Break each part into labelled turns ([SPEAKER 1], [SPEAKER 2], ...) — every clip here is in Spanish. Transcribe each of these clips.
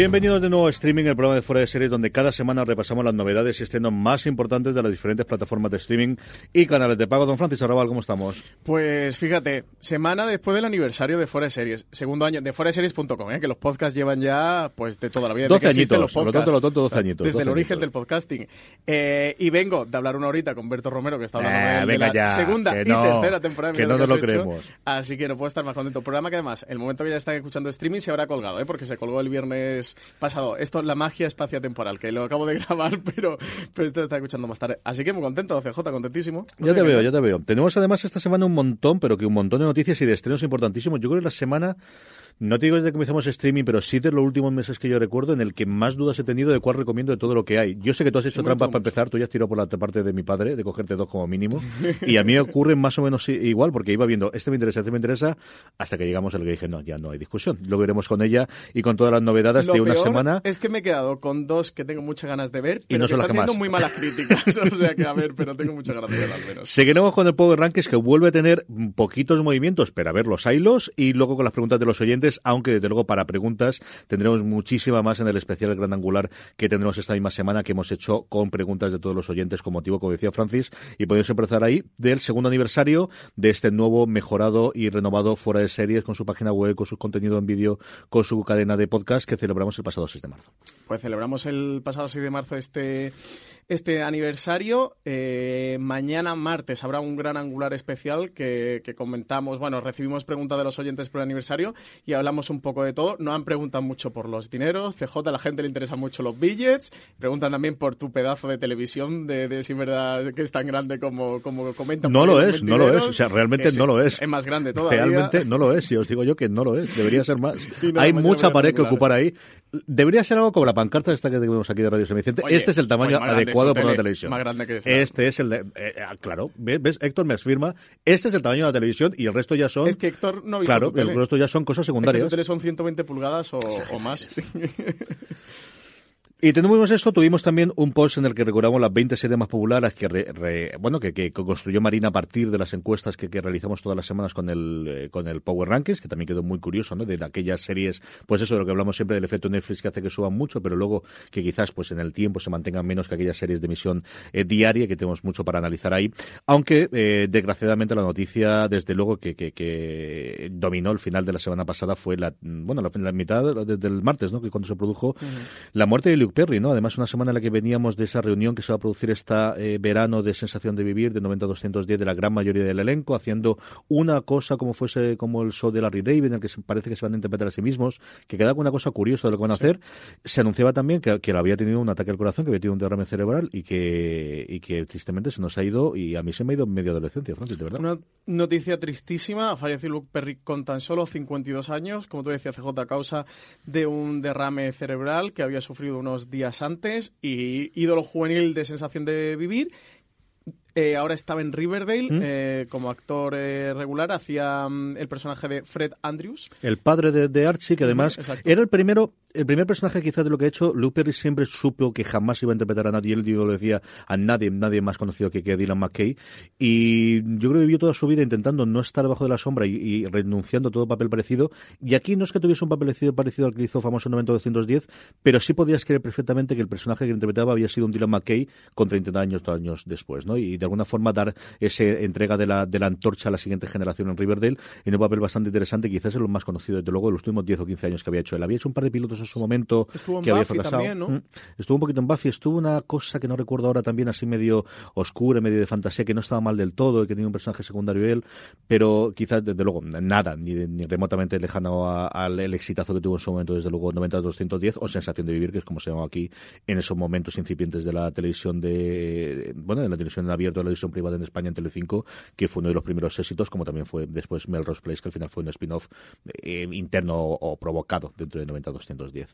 [SPEAKER 1] Bienvenidos de nuevo a Streaming, el programa de Fuera de Series, donde cada semana repasamos las novedades y estrenos más importantes de las diferentes plataformas de streaming y canales de pago. Don Francis Arrabal, ¿cómo estamos?
[SPEAKER 2] Pues fíjate, semana después del aniversario de Fuera de Series, segundo año de foreseries.com, ¿eh? que los podcasts llevan ya pues de toda la vida.
[SPEAKER 1] 12
[SPEAKER 2] desde que existen
[SPEAKER 1] añitos,
[SPEAKER 2] los
[SPEAKER 1] lo tonto, lo tonto, 12
[SPEAKER 2] podcasts.
[SPEAKER 1] añitos.
[SPEAKER 2] Desde
[SPEAKER 1] 12
[SPEAKER 2] el origen
[SPEAKER 1] añitos.
[SPEAKER 2] del podcasting. Eh, y vengo de hablar una horita con Berto Romero, que está hablando
[SPEAKER 1] Eh,
[SPEAKER 2] de, la
[SPEAKER 1] ya,
[SPEAKER 2] segunda y
[SPEAKER 1] no,
[SPEAKER 2] tercera temporada.
[SPEAKER 1] que no
[SPEAKER 2] lo
[SPEAKER 1] nos lo
[SPEAKER 2] hecho.
[SPEAKER 1] creemos.
[SPEAKER 2] Así que no puedo estar más contento. Programa que además, el momento que ya están escuchando streaming se habrá colgado, ¿eh? porque se colgó el viernes pasado. Esto es la magia espacio-temporal, que lo acabo de grabar, pero, pero esto está escuchando más tarde. Así que muy contento, CJ, contentísimo. No
[SPEAKER 1] Ya te veo, ya te veo. Tenemos además esta semana un montón, pero que un montón de noticias y de estrenos importantísimos. Yo creo que la semana, no te digo desde que empezamos streaming, pero sí de los últimos meses que yo recuerdo, en el que más dudas he tenido de cuál recomiendo de todo lo que hay. Yo sé que tú has hecho trampas para empezar, tú ya has tirado por la parte de mi padre, de cogerte dos como mínimo. y a mí me ocurre más o menos igual, porque iba viendo, este me interesa, este me interesa, hasta que llegamos al que dije, no, ya no hay discusión. Lo veremos con ella y con todas las novedades
[SPEAKER 2] Lo
[SPEAKER 1] de una
[SPEAKER 2] peor
[SPEAKER 1] semana.
[SPEAKER 2] es que me he quedado con dos que tengo muchas ganas de ver, pero
[SPEAKER 1] no
[SPEAKER 2] que
[SPEAKER 1] son las
[SPEAKER 2] están
[SPEAKER 1] que
[SPEAKER 2] teniendo
[SPEAKER 1] más.
[SPEAKER 2] muy malas críticas. o sea que, a ver, pero tengo muchas ganas de ver al menos.
[SPEAKER 1] Seguiremos con el Power Rankings que vuelve a tener poquitos movimientos, pero a ver los hilos y luego con las preguntas de los oyentes, aunque desde luego para preguntas tendremos muchísima más en el especial Gran Angular que tendremos esta misma semana que hemos hecho con preguntas de todos los oyentes con motivo, como decía Francis, y podemos empezar ahí del segundo aniversario de este nuevo, mejorado y renovado Fuera de Series con su página web, con su contenido en vídeo, con su cadena de podcast que celebramos el pasado 6 de marzo.
[SPEAKER 2] Pues celebramos el pasado 6 de marzo este, este aniversario. Eh, mañana martes habrá un gran angular especial que, que comentamos. Bueno, recibimos preguntas de los oyentes por el aniversario y hablamos un poco de todo. No han preguntado mucho por los dineros. CJ, a la gente le interesan mucho los billets. Preguntan también por tu pedazo de televisión, de, de si es verdad que es tan grande como, como comentan.
[SPEAKER 1] No lo es, no lo es. O sea, realmente no lo es.
[SPEAKER 2] Es más grande todavía.
[SPEAKER 1] Realmente no lo es, y os digo yo que no lo es, debería ser más. Hay mucha pared que ocupar ahí. Debería ser algo como la pancarta esta que tenemos aquí de Radio San Vicente.
[SPEAKER 2] Oye,
[SPEAKER 1] este es el tamaño adecuado
[SPEAKER 2] es tu
[SPEAKER 1] para una
[SPEAKER 2] tele,
[SPEAKER 1] televisión.
[SPEAKER 2] más grande que es la-
[SPEAKER 1] Este es el de, eh, ah, claro, ¿ves? Héctor me afirma, este es el tamaño de la televisión y el resto ya son
[SPEAKER 2] Es que Héctor no ha visto
[SPEAKER 1] Claro, el resto ya son cosas
[SPEAKER 2] Es que
[SPEAKER 1] secundarias.
[SPEAKER 2] tu tele son 120 pulgadas o, o más.
[SPEAKER 1] Y tenemos esto, tuvimos también un post en el que recordamos las 20 series más populares que, re- re- bueno, que, que construyó Marina a partir de las encuestas que, que realizamos todas las semanas con el, eh, con el Power Rankings, que también quedó muy curioso, ¿no? De aquellas series, pues eso de lo que hablamos siempre del efecto Netflix que hace que suban mucho, pero luego que quizás pues en el tiempo se mantengan menos que aquellas series de emisión eh, diaria, que tenemos mucho para analizar ahí. Aunque, eh, desgraciadamente, la noticia, desde luego, que, que, que dominó el final de la semana pasada fue la, bueno, la, la mitad de- del martes, ¿no? Que cuando se produjo la muerte de Perry, ¿no? Además, una semana en la que veníamos de esa reunión que se va a producir este verano de Sensación de Vivir, de 90-210, de la gran mayoría del elenco, haciendo una cosa como fuese como el show de Larry David, en el que parece que se van a interpretar a sí mismos, que queda con una cosa curiosa de lo que van a hacer. Se anunciaba también que, que había tenido un ataque al corazón, que había tenido un derrame cerebral y que, y que tristemente se nos ha ido, y a mí se me ha ido en media adolescencia, Francis, de verdad.
[SPEAKER 2] Una noticia tristísima. Falleció Luke Perry con tan solo 52 años, como tú decías, CJ, a causa de un derrame cerebral que había sufrido unos días antes y ídolo juvenil de sensación de vivir. Eh, ahora estaba en Riverdale
[SPEAKER 1] ¿Mm?
[SPEAKER 2] eh, como actor eh, regular, hacía mm, el personaje de Fred Andrews.
[SPEAKER 1] El padre de, de Archie, que además
[SPEAKER 2] exacto.
[SPEAKER 1] era el primero, el primer personaje quizás de lo que ha hecho. Perry siempre supo que jamás iba a interpretar a nadie. Él yo lo decía a nadie, nadie más conocido que, que Dylan McKay. Y yo creo que vivió toda su vida intentando no estar debajo de la sombra y, y renunciando a todo papel parecido. Y aquí no es que tuviese un papel parecido, parecido al que hizo famoso en 90-210, pero sí podías creer perfectamente que el personaje que interpretaba había sido un Dylan McKay con 30 años, años después, ¿no? Y de alguna forma dar esa entrega de la, de la antorcha a la siguiente generación en Riverdale en un papel bastante interesante, quizás es lo más conocido desde luego de los últimos 10 o 15 años que había hecho. Él había hecho un par de pilotos en su momento
[SPEAKER 2] Estuvo en
[SPEAKER 1] que había
[SPEAKER 2] Buffy
[SPEAKER 1] fracasado.
[SPEAKER 2] también, ¿no?
[SPEAKER 1] Mm. Estuvo un poquito en Buffy, estuvo una cosa que no recuerdo ahora también así medio oscura, medio de fantasía, que no estaba mal del todo y que tenía un personaje secundario él, pero quizás desde luego nada, ni, ni remotamente lejano al el exitazo que tuvo en su momento desde luego 90-210 o Sensación de Vivir, que es como se llama aquí en esos momentos incipientes de la televisión de, bueno, de la televisión en de la privada en España en Telecinco, que fue uno de los primeros éxitos, como también fue después Melrose Place, que al final fue un spin-off eh, interno o, o provocado dentro de 90-210.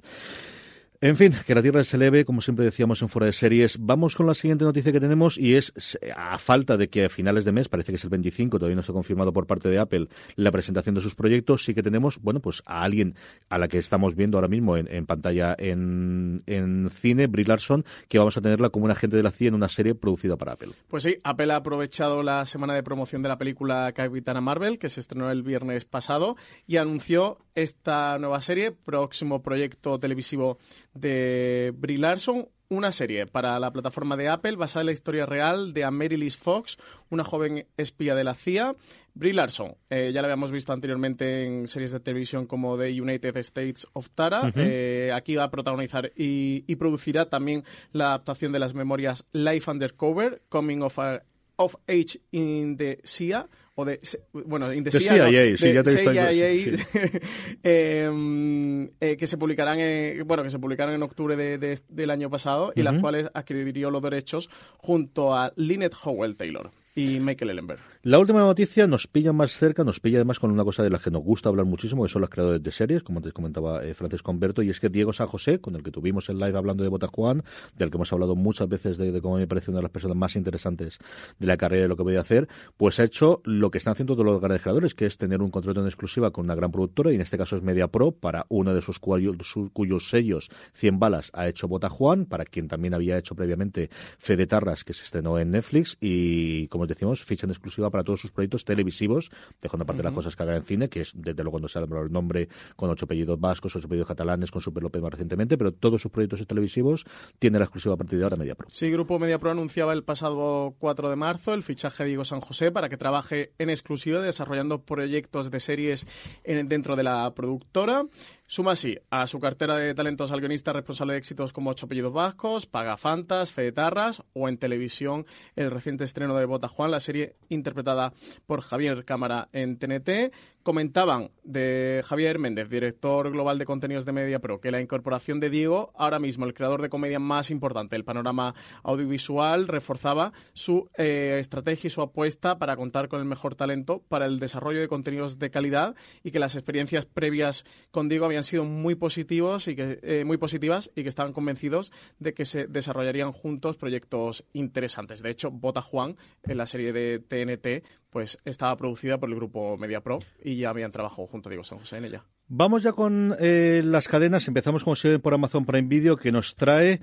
[SPEAKER 1] En fin, que la tierra se eleve, como siempre decíamos en Fuera de Series. Vamos con la siguiente noticia que tenemos y es, a falta de que a finales de mes, parece que es el 25, todavía no está confirmado por parte de Apple, la presentación de sus proyectos, sí que tenemos, bueno, pues a alguien a la que estamos viendo ahora mismo en, en pantalla en, en cine, Brie Larson, que vamos a tenerla como un agente de la CIA en una serie producida para Apple.
[SPEAKER 2] Pues sí, Apple ha aprovechado la semana de promoción de la película Capitana Marvel, que se estrenó el viernes pasado, y anunció esta nueva serie, próximo proyecto televisivo de Brie Larson, una serie para la plataforma de Apple basada en la historia real de Amaryllis Fox, una joven espía de la CIA. Brie Larson, eh, ya la habíamos visto anteriormente en series de televisión como The United States of Tara. Eh, aquí va a protagonizar y, y producirá también la adaptación de las memorias Life Undercover, Coming of, a- of Age in the CIA. O de, bueno, in the CIA, no,
[SPEAKER 1] CIA, sí, ya te
[SPEAKER 2] CIA, eh, eh, que se publicarán en, bueno que se publicarán en octubre de- de- del año pasado y las cuales adquirió los derechos junto a Lynette Howell Taylor y Michael Ellenberg.
[SPEAKER 1] La última noticia nos pilla más cerca, nos pilla además con una cosa de la que nos gusta hablar muchísimo, que son los creadores de series, como antes comentaba eh, Francisco Humberto, y es que Diego San José, con el que tuvimos el live hablando de Bota Juan, del que hemos hablado muchas veces de, cómo me parece una de las personas más interesantes de la carrera y de lo que voy a hacer, pues ha hecho lo que están haciendo todos los grandes creadores, que es tener un contrato en exclusiva con una gran productora, y en este caso es Media Pro, para uno de sus, cuyos sellos 100 balas ha hecho Bota Juan, para quien también había hecho previamente Fede Tarras, que se estrenó en Netflix, y como os decimos, ficha en exclusiva para todos sus proyectos televisivos, dejando aparte las cosas que hagan en cine, que es desde luego no se ha el nombre con ocho apellidos vascos, ocho apellidos catalanes, con Super López más recientemente, pero todos sus proyectos televisivos tienen la exclusiva a partir de ahora Media Pro.
[SPEAKER 2] Sí, Grupo MediaPro anunciaba el pasado 4 de marzo el fichaje de Diego San José para que trabaje en exclusiva desarrollando proyectos de series en- dentro de la productora. Suma así a su cartera de talentos al guionista responsable de éxitos como Ocho Apellidos Vascos, Pagafantas, Fedetarras o en televisión el reciente estreno de Bota Juan, la serie interpretada por Javier Cámara en TNT. Comentaban de Javier Méndez, director global de contenidos de Media Pro, que la incorporación de Diego, ahora mismo el creador de comedia más importante del panorama audiovisual, reforzaba su eh, estrategia y su apuesta para contar con el mejor talento para el desarrollo de contenidos de calidad y que las experiencias previas con Diego habían sido muy positivos y que eh, muy positivas y que estaban convencidos de que se desarrollarían juntos proyectos interesantes. De hecho, Bota Juan en la serie de TNT pues estaba producida por el grupo Media Pro y ya habían trabajado junto a Diego San José en ella.
[SPEAKER 1] Vamos ya con eh, las cadenas. Empezamos como siempre por Amazon Prime Video, que nos trae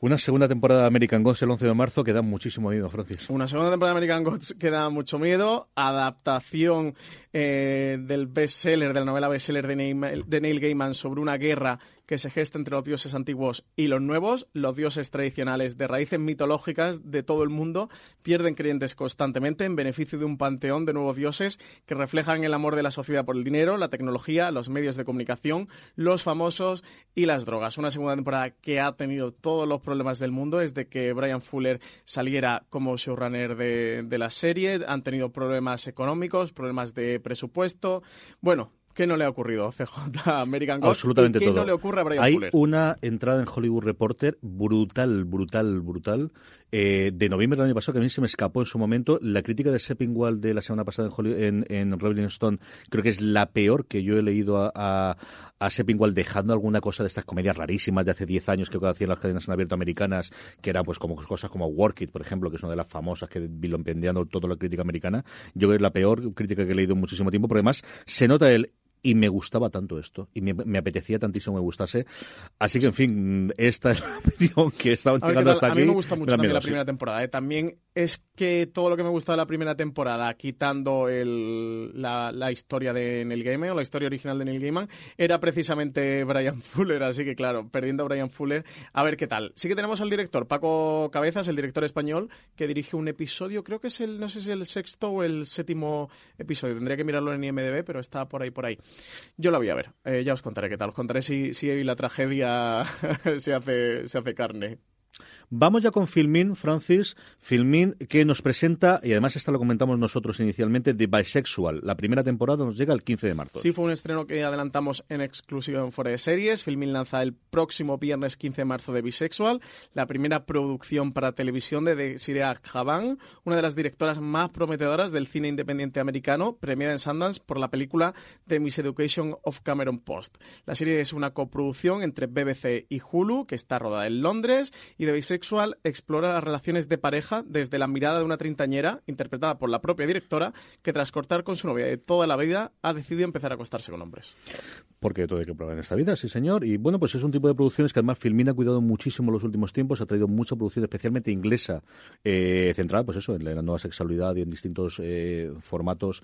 [SPEAKER 1] una segunda temporada de American Gods el 11 de marzo, que da muchísimo miedo, Francis.
[SPEAKER 2] Una segunda temporada de American Gods que da mucho miedo. Adaptación eh, del bestseller, de la novela bestseller de Neil, de Neil Gaiman sobre una guerra que se gesta entre los dioses antiguos y los nuevos. Los dioses tradicionales de raíces mitológicas de todo el mundo pierden creyentes constantemente en beneficio de un panteón de nuevos dioses que reflejan el amor de la sociedad por el dinero, la tecnología, los medios de comunicación, los famosos y las drogas. Una segunda temporada que ha tenido todos los problemas del mundo desde que Brian Fuller saliera como showrunner de, de la serie. Han tenido problemas económicos, problemas de presupuesto. Bueno, ¿Qué no le ha ocurrido a CJ American Gods?
[SPEAKER 1] Absolutamente
[SPEAKER 2] ¿Y qué
[SPEAKER 1] todo.
[SPEAKER 2] no le ocurre a Brian
[SPEAKER 1] Hay
[SPEAKER 2] Fuller?
[SPEAKER 1] una entrada en Hollywood Reporter brutal, brutal, brutal, eh, de noviembre del año pasado, que a mí se me escapó en su momento. La crítica de Seppingwall de la semana pasada en, Hollywood, en, en Rolling Stone creo que es la peor que yo he leído a, a, a Seppingwall, dejando alguna cosa de estas comedias rarísimas de hace 10 años que hacían las cadenas en abierto americanas, que eran pues como cosas como Work It, por ejemplo, que es una de las famosas que vilompendeando toda la crítica americana. Yo creo que es la peor crítica que he leído en muchísimo tiempo, porque además se nota el y me gustaba tanto esto, y me, apetecía tantísimo que me gustase. Así que, en fin, esta es la opinión que estaba llegando hasta aquí.
[SPEAKER 2] A mí me gusta mucho también la primera temporada. ¿eh? También es que todo lo que me gusta de la primera temporada, quitando el, la, la, historia de Neil Gaiman o la historia original de Neil Gaiman, era precisamente Brian Fuller. Así que, claro, perdiendo a Brian Fuller, a ver qué tal. Sí que tenemos al director, Paco Cabezas, el director español, que dirige un episodio, creo que es el, no sé si el sexto o el séptimo episodio. Tendría que mirarlo en IMDB, pero está por ahí, por ahí. Yo la voy a ver. Eh, ya os contaré qué tal. Os contaré si, si la tragedia se hace, se hace carne.
[SPEAKER 1] Vamos ya con Filmin, Francis. Filmin que nos presenta, y además esta lo comentamos nosotros inicialmente, The Bisexual. La primera temporada nos llega el 15 de marzo.
[SPEAKER 2] Sí, fue un estreno que adelantamos en exclusiva en Fuera de Series. Filmin lanza el próximo viernes 15 de marzo de Bisexual, la primera producción para televisión de Siria Javan, una de las directoras más prometedoras del cine independiente americano, premiada en Sundance por la película The Miseducation of Cameron Post. La serie es una coproducción entre BBC y Hulu, que está rodada en Londres, y The Bisexual sexual explora las relaciones de pareja desde la mirada de una treintañera, interpretada por la propia directora, que tras cortar con su novia de toda la vida ha decidido empezar a acostarse con hombres.
[SPEAKER 1] Porque todo hay que probar en esta vida, sí señor. Y bueno, pues es un tipo de producciones que además Filmin ha cuidado muchísimo en los últimos tiempos, ha traído mucha producción, especialmente inglesa, eh, centrada pues eso, en la nueva sexualidad y en distintos eh, formatos.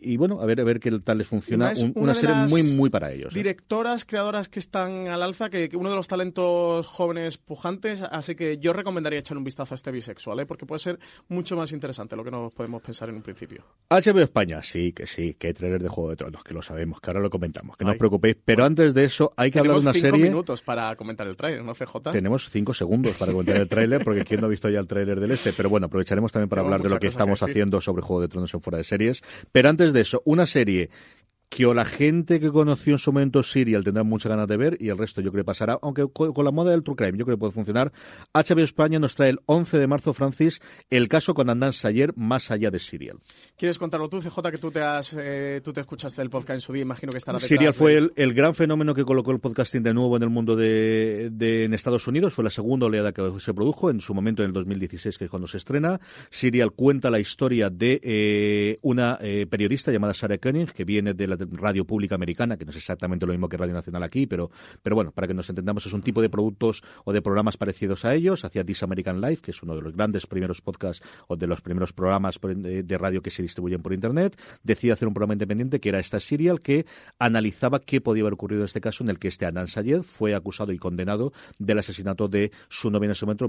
[SPEAKER 1] Y bueno, a ver, a ver qué tal les funciona. una, serie muy, muy para ellos.
[SPEAKER 2] ¿eh? Directoras, creadoras que están al alza, que uno de los talentos jóvenes pujantes, así que yo recomendaría echar un vistazo a este bisexual, ¿eh? porque puede ser mucho más interesante lo que nos podemos pensar en un principio.
[SPEAKER 1] HBO España, sí, que sí, que hay trailer de Juego de Tronos, que lo sabemos, que ahora lo comentamos, que no os preocupéis. Pero antes de eso, hay que hablar de una serie. Tenemos
[SPEAKER 2] cinco minutos para comentar el trailer, ¿no, CJ?
[SPEAKER 1] Tenemos cinco segundos para comentar el trailer, porque quién no ha visto ya el trailer del S. Pero bueno, aprovecharemos también para hablar de lo que estamos haciendo sobre Juego de Tronos en fuera de series. Pero antes de eso, una serie que o la gente que conoció en su momento Serial tendrá muchas ganas de ver y el resto yo creo que pasará, aunque con la moda del True Crime yo creo que puede funcionar. HBO España nos trae el 11 de marzo, Francis, el caso con Andan Sayer más allá de Serial.
[SPEAKER 2] ¿Quieres contarlo tú, CJ, que tú te has eh, tú te escuchaste el podcast en su día, imagino que estará
[SPEAKER 1] Serial fue el, gran fenómeno que colocó el podcasting de nuevo en el mundo de, en Estados Unidos, fue la segunda oleada que se produjo en su momento en el 2016, que es cuando se estrena. Serial cuenta la historia de eh, una eh, periodista llamada Sarah Koenig, que viene de la radio pública americana, que no es exactamente lo mismo que Radio Nacional aquí, pero, pero bueno, para que nos entendamos, es un tipo de productos o de programas parecidos a ellos. Hacía This American Life, que es uno de los grandes primeros podcasts o de los primeros programas de radio que se distribuyen por Internet. Decide hacer un programa independiente que era esta serial que analizaba qué podía haber ocurrido en este caso en el que este Anan Sayed fue acusado y condenado del asesinato de su novia en ese momento.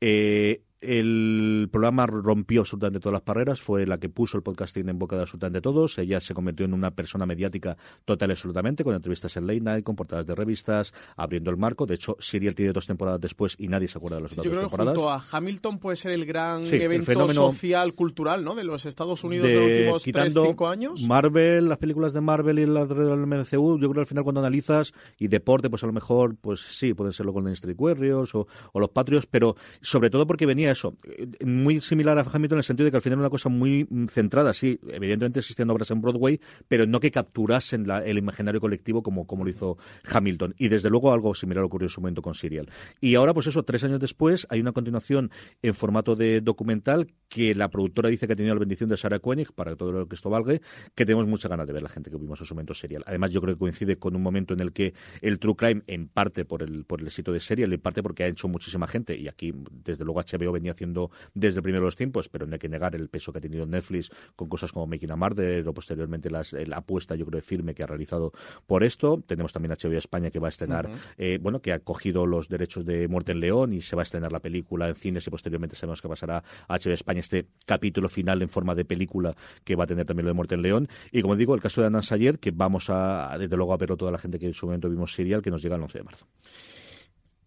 [SPEAKER 1] Eh, el programa rompió absolutamente todas las barreras, fue la que puso el podcasting en boca de absolutamente todos. Ella se convirtió en una persona mediática total y absolutamente, con entrevistas en late night, con portadas de revistas, abriendo el marco. De hecho, Serial tiene dos temporadas después y nadie se acuerda de las otras
[SPEAKER 2] Yo creo
[SPEAKER 1] que junto
[SPEAKER 2] a Hamilton puede ser el gran evento social, cultural, ¿no? De los Estados Unidos de, los últimos quitando 3, años.
[SPEAKER 1] Marvel, las películas de Marvel y las del MCU, yo creo que al final cuando analizas y deporte, pues a lo mejor, pues sí, pueden ser los Golden Street Warriors o, o los Patriots, pero sobre todo porque venía eso, eh, muy similar a Hamilton en el sentido de que al final era una cosa muy centrada, sí, evidentemente existían obras en Broadway, pero no que capturasen el imaginario colectivo como, como lo hizo Hamilton. Y desde luego algo similar ocurrió en su momento con Serial. Y ahora, pues eso, tres años después, hay una continuación en formato de documental que la productora dice que ha tenido la bendición de Sarah Koenig, para todo lo que esto valga, que tenemos mucha ganas de ver la gente que vimos en su momento Serial. Además, yo creo que coincide con un momento en el que el True Crime, en parte por el, por el éxito de Serial, en parte porque ha hecho muchísima gente, y aquí, desde luego, HBO venía haciendo desde el primero de los tiempos, pero no hay que negar el peso que ha tenido Netflix con cosas como Making a Murder o posteriormente las, la apuesta, yo creo, firme que ha realizado por esto. Tenemos también HBO España que va a estrenar, eh, bueno, que ha cogido los derechos de Muerte en León y se va a estrenar la película en cines y posteriormente sabemos que pasará a HBO España este capítulo final en forma de película que va a tener también lo de Muerte en León. Y como digo, el caso de Anna Sayer, que vamos a, desde luego, a verlo toda la gente que en su momento vimos serial, que nos llega el 11 de marzo.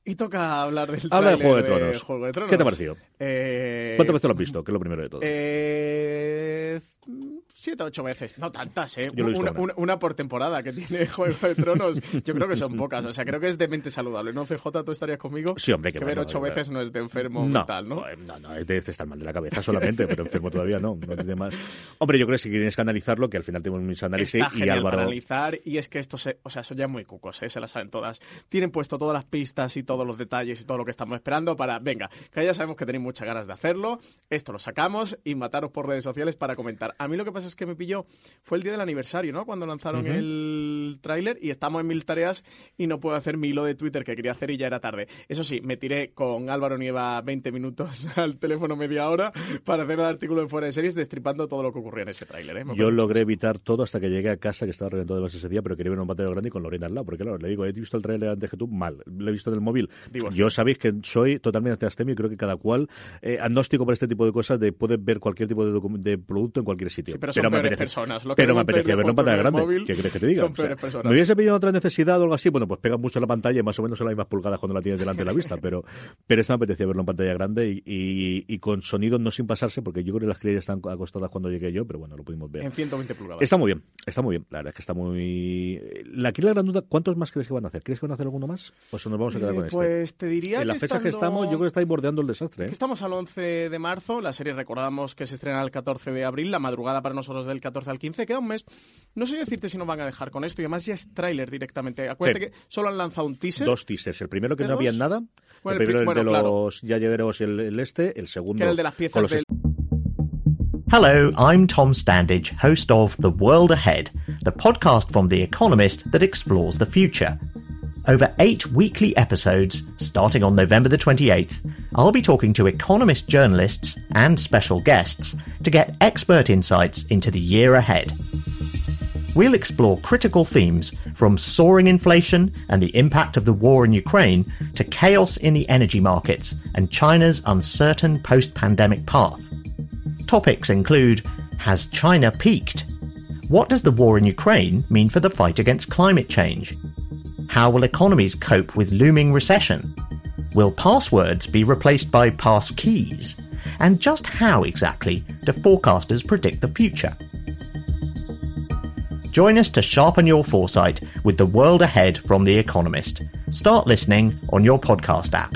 [SPEAKER 2] Y toca hablar del
[SPEAKER 1] Habla
[SPEAKER 2] de
[SPEAKER 1] Juego de, Tronos. ¿Qué te ha parecido?
[SPEAKER 2] Eh...
[SPEAKER 1] ¿Cuántas veces lo has visto? Que es lo primero de todo.
[SPEAKER 2] Eh siete o ocho veces. No tantas, ¿eh? Una, una, por temporada que tiene Juego de Tronos. Yo creo que son pocas. O sea, creo que es de mente saludable. ¿No, CJ? ¿Tú estarías conmigo?
[SPEAKER 1] Sí, hombre.
[SPEAKER 2] Que, ver ocho veces no es de enfermo no, mental, ¿no?
[SPEAKER 1] No, no, es de, estar mal de la cabeza solamente, pero enfermo todavía no. No tiene más. Hombre, yo creo que si tienes que analizarlo, que al final tenemos mis análisis
[SPEAKER 2] y
[SPEAKER 1] Álvaro...
[SPEAKER 2] analizar. Y es que esto se... O sea, son ya muy cucos, ¿eh? Se las saben todas. Tienen puesto todas las pistas y todos los detalles y todo lo que estamos esperando para... Venga, que ya sabemos que tenéis muchas ganas de hacerlo. Esto lo sacamos y mataros por redes sociales para comentar. A mí lo que pasa cosas que me pilló fue el día del aniversario, ¿no? Cuando lanzaron el tráiler y estamos en mil tareas y no puedo hacer mi hilo de Twitter que quería hacer y ya era tarde. Eso sí, me tiré con Álvaro Nieva 20 minutos al teléfono media hora para hacer el artículo de fuera de series destripando todo lo que ocurría en ese tráiler. ¿eh?
[SPEAKER 1] Yo logré evitar todo hasta que llegué a casa, que estaba reventado de base ese día, pero quería ver un pantalla grande y con Lorena al lado, porque claro, le digo, he visto el tráiler antes que tú, mal, lo he visto en el móvil. Yo sabéis que soy totalmente astemio y creo que cada cual, eh, agnóstico por este tipo de cosas, de poder ver cualquier tipo de, de producto en cualquier sitio.
[SPEAKER 2] pero, son me personas.
[SPEAKER 1] pero me apetecía verlo en pantalla grande. ¿Qué crees que te diga?
[SPEAKER 2] Son personas.
[SPEAKER 1] ¿Me hubiese pedido otra necesidad o algo así? Bueno, pues pega mucho la pantalla y más o menos son las mismas pulgadas cuando la tienes delante de la vista, pero, pero esta me apetecía verlo en pantalla grande y, con sonido no sin pasarse, porque yo creo que las crías están acostadas cuando llegué yo, pero bueno, lo pudimos ver.
[SPEAKER 2] En 120 pulgadas.
[SPEAKER 1] Está muy bien, está muy bien. La verdad es que está muy. La, aquí la gran duda, ¿cuántos más crees que van a hacer? ¿Crees que van a hacer alguno más? ¿O nos vamos a quedar con
[SPEAKER 2] este? Pues te diría.
[SPEAKER 1] En la fecha que estamos, yo creo que está bordeando el desastre. ¿eh?
[SPEAKER 2] Estamos al 11 de marzo, la serie recordamos que se estrena el 14 de abril, la madrugada para nosotros del 14 al 15, queda un mes. No sé decirte si nos van a dejar con esto y además ya es tráiler directamente. Acuérdate que solo han lanzado un teaser.
[SPEAKER 1] Dos teasers. El primero que no había nada. el primero el, de los ya lleveros el, el, este, el segundo.
[SPEAKER 2] Que era el de las piezas del...
[SPEAKER 3] Hello, I'm Tom Standage, host of The World Ahead, the podcast from The Economist that explores the future. Over eight weekly episodes, starting on November the 28th, I'll be talking to Economist journalists and special guests to get expert insights into the year ahead. We'll explore critical themes from soaring inflation and the impact of the war in Ukraine to chaos in the energy markets and China's uncertain post pandemic path. Topics include Has China peaked? What does the war in Ukraine mean for the fight against climate change? How will economies cope with looming recession? Will passwords be replaced by pass keys? And just how exactly do forecasters predict the future? Join us to sharpen your foresight with the world ahead from The Economist. Start listening on your podcast app.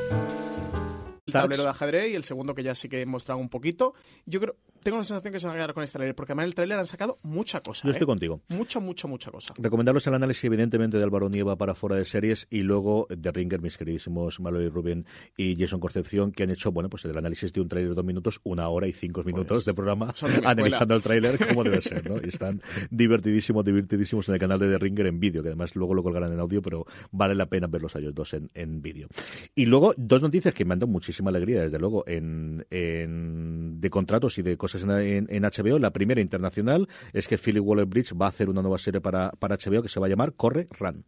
[SPEAKER 2] El tablero de ajedrez y el segundo que ya sí que he mostrado un poquito. Yo creo, tengo la sensación que se va a quedar con este trailer, porque además el trailer han sacado mucha cosa.
[SPEAKER 1] Yo estoy
[SPEAKER 2] ¿eh?
[SPEAKER 1] contigo.
[SPEAKER 2] Mucha, mucha, mucha cosa.
[SPEAKER 1] Recomendarles el análisis, evidentemente, de Álvaro Nieva para fuera de series y luego de Ringer, mis queridísimos Malo y Rubén y Jason Concepción, que han hecho, bueno, pues el análisis de un trailer de dos minutos, una hora y cinco minutos
[SPEAKER 2] Pues,
[SPEAKER 1] de programa,
[SPEAKER 2] de
[SPEAKER 1] analizando el trailer como debe ser, ¿no? Y están divertidísimos, divertidísimos en el canal de The Ringer en vídeo, que además luego lo colgarán en audio, pero vale la pena verlos a ellos dos en, en vídeo. Y luego, dos noticias que me han dado muchísima alegría, desde luego, en, en- de contratos y de cosas en, en- en HBO. La primera internacional es que Philip Waller-Bridge va a hacer una nueva serie para, para HBO que se va a llamar Corre, Run.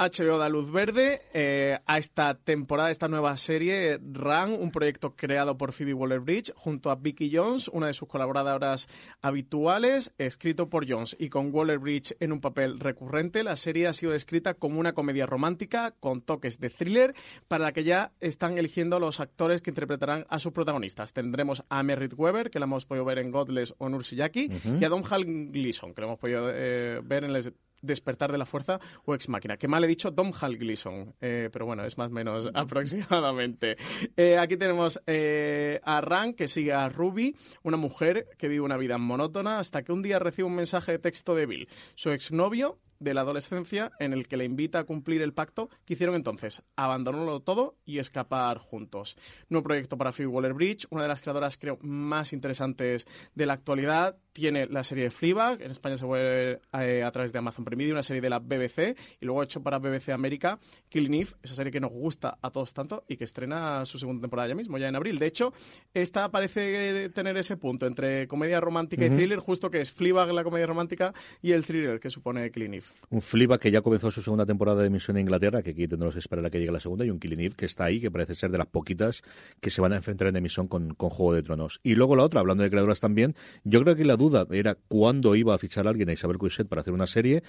[SPEAKER 2] HBO da luz verde eh, a esta temporada, esta nueva serie, Run, un proyecto creado por Phoebe Waller-Bridge junto a Vicky Jones, una de sus colaboradoras habituales, escrito por Jones y con Waller-Bridge en un papel recurrente. La serie ha sido descrita como una comedia romántica con toques de thriller para la que ya están eligiendo los actores que interpretarán a sus protagonistas. Tendremos a Merritt Weber, que la hemos podido ver en Godless o en Ursiyaki, y a Don Hal Gleason, que lo hemos podido eh, ver en Les Despertar de la Fuerza o Ex Máquina. Que mal he dicho Dom Hal Gleason, eh, pero bueno, es más o menos aproximadamente. Eh, aquí tenemos eh, a Ran, que sigue a Ruby, una mujer que vive una vida monótona hasta que un día recibe un mensaje de texto de Bill, su exnovio de la adolescencia, en el que le invita a cumplir el pacto que hicieron entonces, abandonarlo todo y escapar juntos. Nuevo proyecto para Phoebe Waller-Bridge, una de las creadoras creo más interesantes de la actualidad. Tiene la serie Fleabag, en España se puede ver eh, a través de Amazon Prime Video, una serie de la BBC, y luego hecho para BBC América, Killing Eve, esa serie que nos gusta a todos tanto y que estrena su segunda temporada ya mismo, ya en abril. De hecho, esta parece tener ese punto entre comedia romántica y thriller, justo que es Fleabag la comedia romántica y el thriller que supone Killing Eve.
[SPEAKER 1] Un Fleabag que ya comenzó su segunda temporada de emisión en Inglaterra, que aquí tendremos que esperar a que llegue la segunda, y un Killing que está ahí, que parece ser de las poquitas que se van a enfrentar en emisión con, con Juego de Tronos. Y luego la otra, hablando de creadoras también, yo creo que la duda era cuándo iba a fichar a alguien a Isabel Coixet para hacer una serie.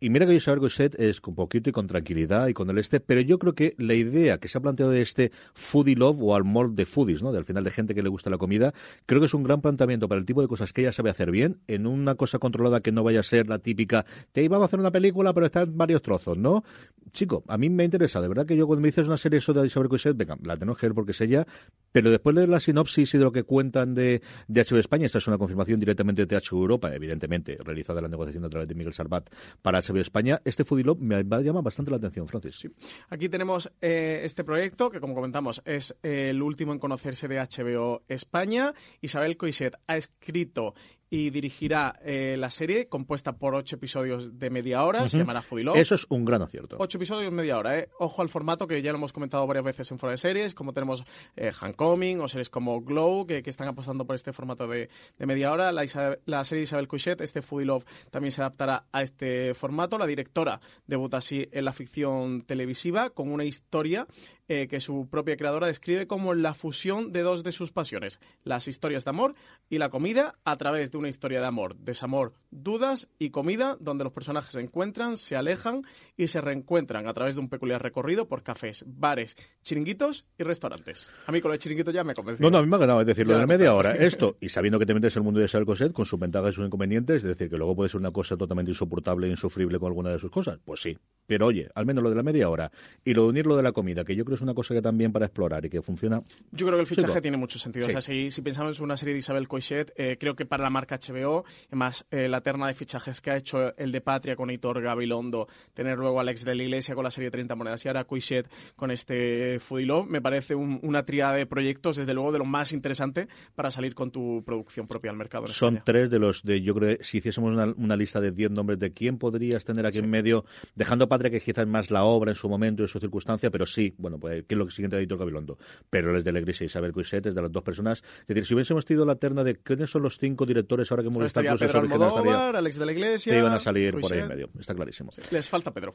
[SPEAKER 1] Y mira que Isabel Coixet es con poquito y con tranquilidad y con el este, pero yo creo que la idea que se ha planteado de este foodie love o amor de foodies, ¿no? Del final de gente que le gusta la comida, creo que es un gran planteamiento para el tipo de cosas que ella sabe hacer bien, en una cosa controlada que no vaya a ser la típica, te iba a hacer una película, pero está en varios trozos, ¿no? Chico, a mí me interesa, de verdad que yo cuando me dices una serie de Isabel Coixet, venga, la tenemos que ver porque es ella, pero después de la sinopsis y de lo que cuentan de, de HBO España, esta es una confirmación directamente de HBO Europa, evidentemente, realizada la negociación a través de Miguel Sarbat para HBO España, este Foodie Love me llama bastante la atención, Francis.
[SPEAKER 2] Aquí tenemos eh, este proyecto que, como comentamos, es eh, el último en conocerse de HBO España. Isabel Coixet ha escrito y dirigirá eh, la serie compuesta por ocho episodios de media hora, se llamará.
[SPEAKER 1] Eso es un gran acierto.
[SPEAKER 2] Ocho episodios de media hora, ¿eh? Ojo al formato que ya lo hemos comentado varias veces en fuera de series, como tenemos eh, Handcoming o series como Glow, que, que están apostando por este formato de, de media hora. La, serie Isabel Coixet, este Foodie Love, también se adaptará a este formato. La directora debuta así en la ficción televisiva con una historia eh, que su propia creadora describe como la fusión de dos de sus pasiones, las historias de amor y la comida a través de una historia de amor, desamor, dudas y comida donde los personajes se encuentran, se alejan y se reencuentran a través de un peculiar recorrido por cafés, bares, chiringuitos y restaurantes. A mí con los chiringuitos ya me convenció.
[SPEAKER 1] No, no, a mí me ha ganado, es decir, lo de la media hora, esto, y sabiendo que te metes en el mundo de Isabel Coset, con sus ventajas y sus inconvenientes, es decir, que luego puede ser una cosa totalmente insoportable e insufrible con alguna de sus cosas, pues sí. Pero oye, al menos lo de la media hora y lo de unir lo de la comida, que yo creo es una cosa que también para explorar y que funciona.
[SPEAKER 2] Yo creo que el fichaje tiene mucho sentido.
[SPEAKER 1] Sí.
[SPEAKER 2] O sea, si, si pensamos en una serie de Isabel Coixet, eh, creo que para la marca HBO, además eh, la terna de fichajes que ha hecho el de Patria con Hitor Gabilondo, tener luego a Alex de la Iglesia con la serie 30 monedas y ahora Coixet con este Foodie Love, me parece un- una triada de proyectos, desde luego, de lo más interesante para salir con tu producción propia al mercado.
[SPEAKER 1] Son
[SPEAKER 2] España.
[SPEAKER 1] tres de los de, yo creo, que si hiciésemos una, una lista de 10 nombres de quién podrías tener aquí en medio, dejando Patria que quizás es más la obra en su momento y en su circunstancia, pero sí, bueno, pues que es lo siguiente de Editor Gabilondo. Pero les de la Iglesia y Isabel Coixet es de las dos personas. Es decir, si hubiésemos tenido la terna de quiénes son los cinco directores ahora que Movistar Plus es original, estaría-
[SPEAKER 2] Alex de la Iglesia...
[SPEAKER 1] te iban a salir por ahí en medio, está clarísimo.
[SPEAKER 2] Les falta Pedro.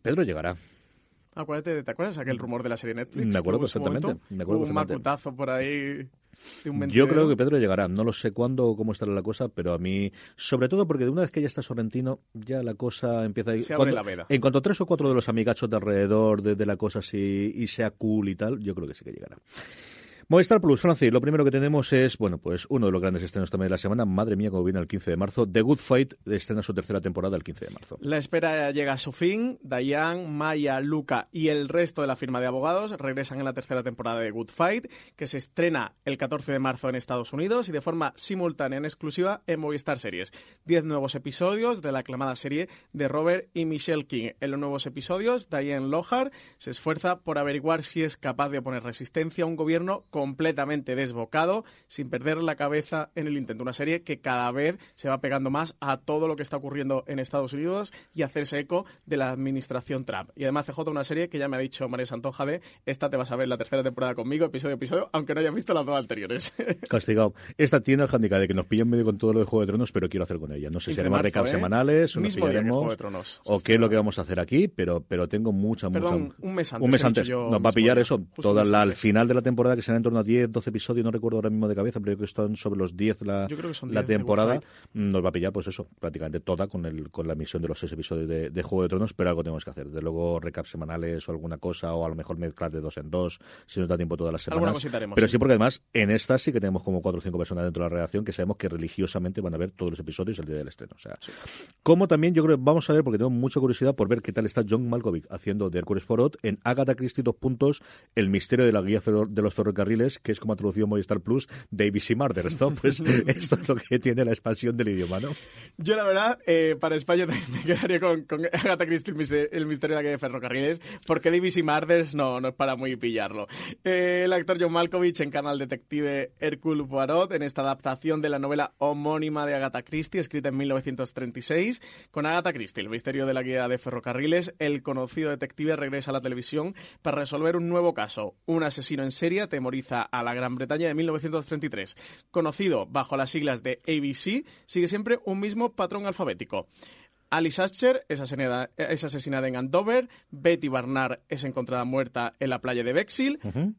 [SPEAKER 1] Pedro llegará.
[SPEAKER 2] Acuérdate, ¿te acuerdas aquel rumor de la serie Netflix?
[SPEAKER 1] Me acuerdo perfectamente,
[SPEAKER 2] momento?
[SPEAKER 1] me acuerdo
[SPEAKER 2] un
[SPEAKER 1] perfectamente.
[SPEAKER 2] macutazo por ahí de un
[SPEAKER 1] Yo creo que Pedro llegará. No lo sé cuándo o cómo estará la cosa, pero a mí, sobre todo porque de una vez que ya está Sorrentino, ya la cosa empieza a ir.
[SPEAKER 2] Se abre
[SPEAKER 1] cuando-
[SPEAKER 2] la veda.
[SPEAKER 1] En cuanto a tres o cuatro de los amigachos de alrededor de, de la cosa así y sea cool y tal, yo creo que sí que llegará. Movistar Plus, Francis, lo primero que tenemos es, bueno, pues uno de los grandes estrenos también de la semana, madre mía, como viene el 15 de marzo, The Good Fight estrena su tercera temporada el 15 de marzo.
[SPEAKER 2] La espera llega a su fin. Diane, Maya, Luca y el resto de la firma de abogados regresan en la tercera temporada de Good Fight, que se estrena el 14 de marzo en Estados Unidos y de forma simultánea en exclusiva en Movistar Series. Diez nuevos episodios de la aclamada serie de Robert y Michelle King. En los nuevos episodios, Diane Lohar se esfuerza por averiguar si es capaz de oponer resistencia a un gobierno completamente desbocado sin perder la cabeza en el intento. Una serie que cada vez se va pegando más a todo lo que está ocurriendo en Estados Unidos y hacerse eco de la administración Trump. Y además CJ una serie que ya me ha dicho María Santoja de esta te vas a ver la tercera temporada conmigo, episodio a episodio, aunque no hayas visto las dos anteriores.
[SPEAKER 1] Castigado. Esta tiene el handicap de que nos pillan medio con todo lo de Juego de Tronos, pero quiero hacer con ella. No sé si
[SPEAKER 2] 15 de
[SPEAKER 1] haremos recaps
[SPEAKER 2] ¿eh?
[SPEAKER 1] semanales o nos pillaremos,
[SPEAKER 2] Juego de Tronos.
[SPEAKER 1] o qué es lo que vamos a hacer aquí, pero, pero tengo mucha,
[SPEAKER 2] Perdón,
[SPEAKER 1] mucha...
[SPEAKER 2] un mes antes
[SPEAKER 1] Un mes antes. Nos va a pillar eso, toda la, al final de la temporada, que será en torno a 10, 12 episodios, no recuerdo ahora mismo de cabeza, pero creo que están sobre los 10 la,
[SPEAKER 2] Yo creo que son
[SPEAKER 1] la
[SPEAKER 2] 10 de Good
[SPEAKER 1] temporada.
[SPEAKER 2] Fight.
[SPEAKER 1] Nos va a pillar, pues eso, prácticamente toda con el con la emisión de los 6 episodios de, de Juego de Tronos, pero algo tenemos que hacer. De luego recaps semanales o alguna cosa, o a lo mejor mezclar de dos en dos, si nos da tiempo todas las semanas.
[SPEAKER 2] Alguna cosita haremos,
[SPEAKER 1] pero
[SPEAKER 2] sí.
[SPEAKER 1] porque además en esta sí que tenemos como 4 o 5 personas dentro de la redacción que sabemos que religiosamente van a ver todos los episodios el día del estreno. O sea, como también yo creo que vamos a ver, porque tengo mucha curiosidad por ver qué tal está John Malkovich haciendo de Hércules Poirot en Agatha Christie dos puntos, El misterio de la guía de los ferrocarriles, que es como ha traducido Movistar Plus de ABC Murders, ¿no? Pues esto es lo que tiene la expansión del idioma, ¿no?
[SPEAKER 2] Yo, la verdad, eh, para España me quedaría con, con Agatha Christie, el misterio, el misterio de la calle de ferrocarriles, porque Davis y Murders no, no es para muy pillarlo. Eh, el actor John Malkovich encarna al detective Hercule Poirot en esta adaptación de la novela homónima de Agatha Christie, escrita en 1936. Con Agatha Christie, el misterio de la guía de ferrocarriles, el conocido detective regresa a la televisión para resolver un nuevo caso. Un asesino en serie atemoriza a la Gran Bretaña de 1933. Conocido bajo las siglas de ABC, sigue siempre un mismo patrón alfabético. Alice Ascher es asesinada, es asesinada en Andover, Betty Barnard es encontrada muerta en la playa de Bexhill.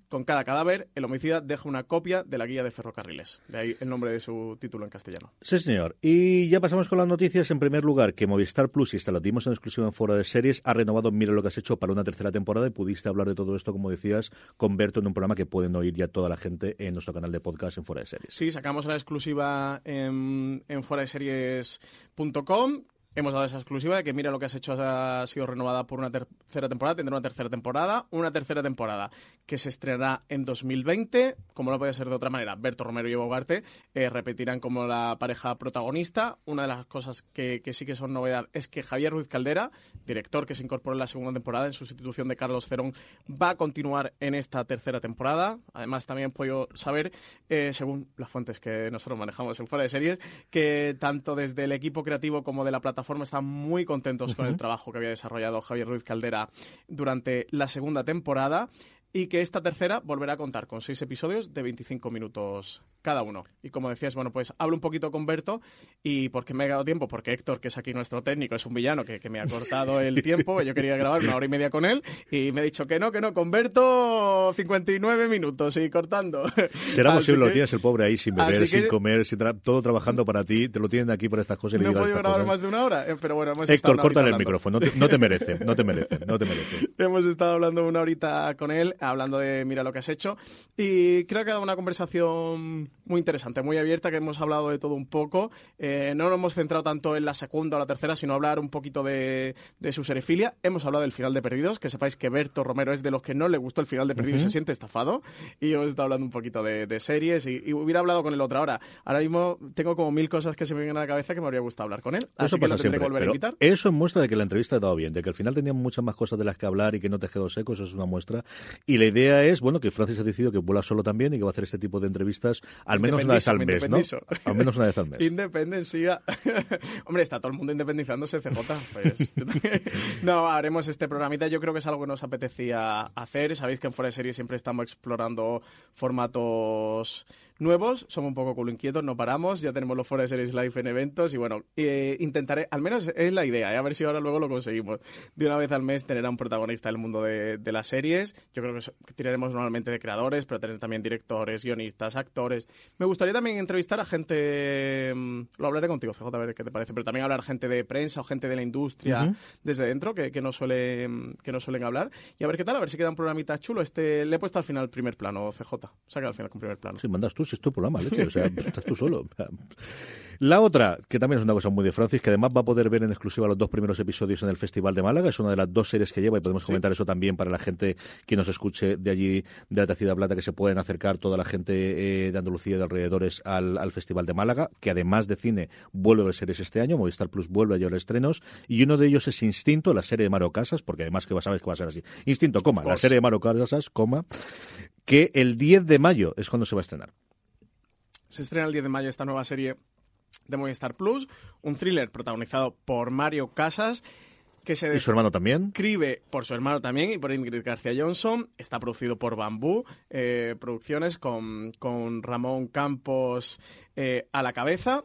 [SPEAKER 2] Con cada cadáver, el homicida deja una copia de la guía de ferrocarriles. De ahí el nombre de su título en castellano.
[SPEAKER 1] Sí, señor. Y ya pasamos con las noticias. En primer lugar, que Movistar Plus, y esta lo dimos en exclusiva en Foro de Series, ha renovado Mira lo que has hecho para una tercera temporada y pudiste hablar de todo esto, como decías, con Berto en un programa que pueden oír ya toda la gente en nuestro canal de podcast en Foro de Series.
[SPEAKER 2] Sí, sacamos la exclusiva en, en fuera de series.com Hemos dado esa exclusiva de que mira lo que has hecho ha sido renovada por una tercera temporada, tendrá una tercera temporada, una tercera temporada que se estrenará en 2020, como no puede ser de otra manera. Berto Romero y Evo Ugarte eh, repetirán como la pareja protagonista. Una de las cosas que, sí que son novedad es que Javier Ruiz Caldera, director que se incorporó en la segunda temporada en sustitución de Carlos Cerón, va a continuar en esta tercera temporada. Además, también puedo saber, eh, según las fuentes que nosotros manejamos en fuera de series, que tanto desde el equipo creativo como de la plataforma forma están muy contentos con el trabajo que había desarrollado Javier Ruiz Caldera durante la segunda temporada y que esta tercera volverá a contar con seis episodios de 25 minutos cada uno. Y como decías, bueno, pues hablo un poquito con Berto y porque me he dado tiempo, porque Héctor, que es aquí nuestro técnico, es un villano que, que me ha cortado el tiempo, yo quería grabar una hora y media con él y me ha dicho que no, que no, con Berto 59 minutos y cortando.
[SPEAKER 1] Será posible, lo tienes el pobre ahí sin beber, sin comer, sin todo trabajando para ti, te lo tienen aquí por estas cosas. Y
[SPEAKER 2] no
[SPEAKER 1] he
[SPEAKER 2] podido grabar más de una hora, eh, pero bueno, hemos
[SPEAKER 1] Héctor, córtale el micrófono, no te, no te merece, no te merece, no te merece.
[SPEAKER 2] hemos estado hablando una horita con él, hablando de mira lo que has hecho y creo que ha dado una conversación muy interesante, muy abierta, que hemos hablado de todo un poco. Eh, no nos hemos centrado tanto en la segunda o la tercera, sino hablar un poquito de, su serifilia. Hemos hablado del final de Perdidos, que sepáis que Berto Romero es de los que no le gustó el final de Perdidos y se siente estafado. Y hemos estado hablando un poquito de, series y, hubiera hablado con él otra hora. Ahora mismo tengo como mil cosas que se me vienen a la cabeza que me habría gustado hablar con él. Así que lo tendré que volver a invitar.
[SPEAKER 1] Eso muestra de que la entrevista ha dado bien, de que al final teníamos muchas más cosas de las que hablar y que no te quedó seco, eso es una muestra. Y la idea es, bueno, que Francis ha decidido que vuela solo también y que va a hacer este tipo de entrevistas al menos una vez al mes, ¿no? Al menos una vez al mes.
[SPEAKER 2] Independencia. Hombre, está todo el mundo independizándose, CJ. Pues, no, haremos este programita. Yo creo que es algo que nos apetecía hacer. Sabéis que en Fuera de Serie siempre estamos explorando formatos nuevos, somos un poco culo inquietos, no paramos, ya tenemos los Forest Series Live en eventos y bueno, eh, intentaré, al menos es la idea, ¿eh? a ver si ahora luego lo conseguimos, de una vez al mes tener a un protagonista del mundo de, las series, yo creo que tiraremos normalmente de creadores, pero tener también directores, guionistas, actores. Me gustaría también entrevistar a gente, mm, lo hablaré contigo, CJ, a ver qué te parece, pero también hablar gente de prensa o gente de la industria desde dentro, que, no suele, que no suelen hablar, y a ver qué tal, a ver si queda un programita chulo. Este, le he puesto al final el primer plano, CJ, saca al final con primer plano.
[SPEAKER 1] Sí, mandas tú, es tu programa, leche. O sea, estás tú solo. La otra, que también es una cosa muy de Francis, que además va a poder ver en exclusiva los dos primeros episodios en el Festival de Málaga. Es una de las dos series que lleva y podemos comentar eso también para la gente que nos escuche de allí, de la Tacida Plata, que se pueden acercar toda la gente eh, de Andalucía y de alrededores al, al, Festival de Málaga, que además de cine vuelve a ver series este año. Movistar Plus vuelve a llevar estrenos. Y uno de ellos es Instinto, la serie de Maro Casas, porque además que sabes que va a ser así. Instinto, coma, la serie de Maro Casas, coma, que el 10 de mayo es cuando se va a estrenar.
[SPEAKER 2] Se estrena el 10 de mayo esta nueva serie de Movistar Plus, un thriller protagonizado por Mario Casas. Que se
[SPEAKER 1] ¿Y su hermano también?
[SPEAKER 2] Escribe por su hermano también y por Ingrid García Johnson. Está producido por Bambú eh, Producciones con, con, Ramón Campos eh, a la cabeza.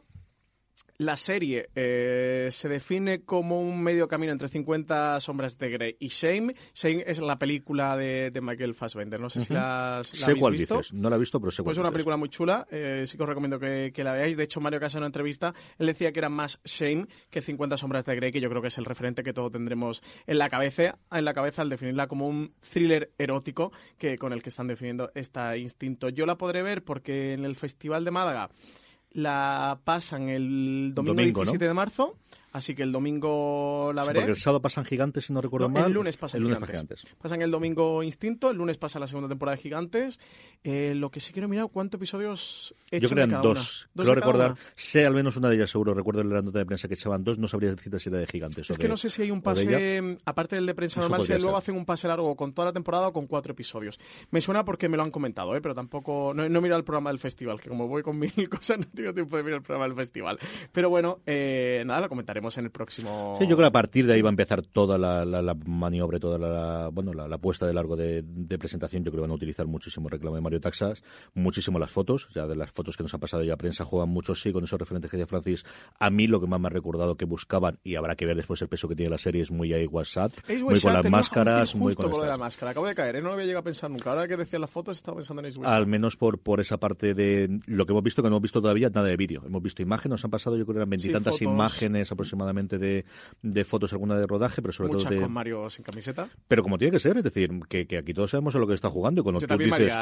[SPEAKER 2] La serie eh, se define como un medio camino entre 50 sombras de Grey y Shame. Shame es la película de, Michael Fassbender. No sé si la, has visto.
[SPEAKER 1] No la he visto, pero sé
[SPEAKER 2] cuál
[SPEAKER 1] Pues
[SPEAKER 2] es una película muy chula. Eh, sí que os recomiendo que, la veáis. De hecho, Mario Casa en una entrevista, él decía que era más Shame que 50 sombras de Grey, que yo creo que es el referente que todos tendremos en la cabeza, en la cabeza al definirla como un thriller erótico que con el que están definiendo este instinto. Yo la podré ver porque en el Festival de Málaga la pasan el domingo, 17 de marzo Así que el domingo la veré.
[SPEAKER 1] porque el sábado pasan gigantes, si no recuerdo mal.
[SPEAKER 2] El lunes pasan gigantes. Pasan el domingo Instinto, el lunes pasa la segunda temporada de Gigantes. Eh, lo que sí quiero mirar, ¿cuántos episodios he
[SPEAKER 1] Yo creo que dos. ¿Dos recordar, sé al menos una de ellas seguro. Recuerdo la nota de prensa que echaban dos, no sabría decirte si era de Gigantes.
[SPEAKER 2] Es que no sé si hay un pase, aparte del de prensa normal, si luego hacen un pase largo con toda la temporada o con cuatro episodios. Me suena porque me lo han comentado, ¿eh? pero tampoco. No, no el programa del festival, que como voy con mil cosas no tengo tiempo de mirar el programa del festival. Pero bueno, eh, nada, lo comentaré comentaremos en el próximo.
[SPEAKER 1] Sí, yo creo que a partir de ahí va a empezar toda la, la, maniobra, toda la, bueno, la, puesta de largo de, presentación. Yo creo que van a utilizar muchísimo reclamo de Mario Taxas, muchísimo las fotos, ya de las fotos que nos ha pasado ya prensa juegan mucho, sí, con esos referentes que decía Francis. A mí lo que más me ha recordado que buscaban, y habrá que ver después el peso que tiene la serie, es muy ahí WhatsApp, muy con las máscaras, muy con,
[SPEAKER 2] con la máscara. Acabo de caer, ¿eh? no lo había llegado a pensar nunca. Ahora que decían las fotos, estaba pensando en Ace
[SPEAKER 1] Al menos por, por esa parte de lo que hemos visto, que no hemos visto todavía nada de vídeo. Hemos visto imágenes, nos han pasado, yo creo que eran veintitantas imágenes aproximadamente de, de, fotos, alguna de rodaje, pero sobre todo de.
[SPEAKER 2] con Mario sin camiseta.
[SPEAKER 1] Pero como tiene que ser, es decir, que, que aquí todos sabemos a lo que está jugando. Y cuando
[SPEAKER 2] yo
[SPEAKER 1] tú también
[SPEAKER 2] dices,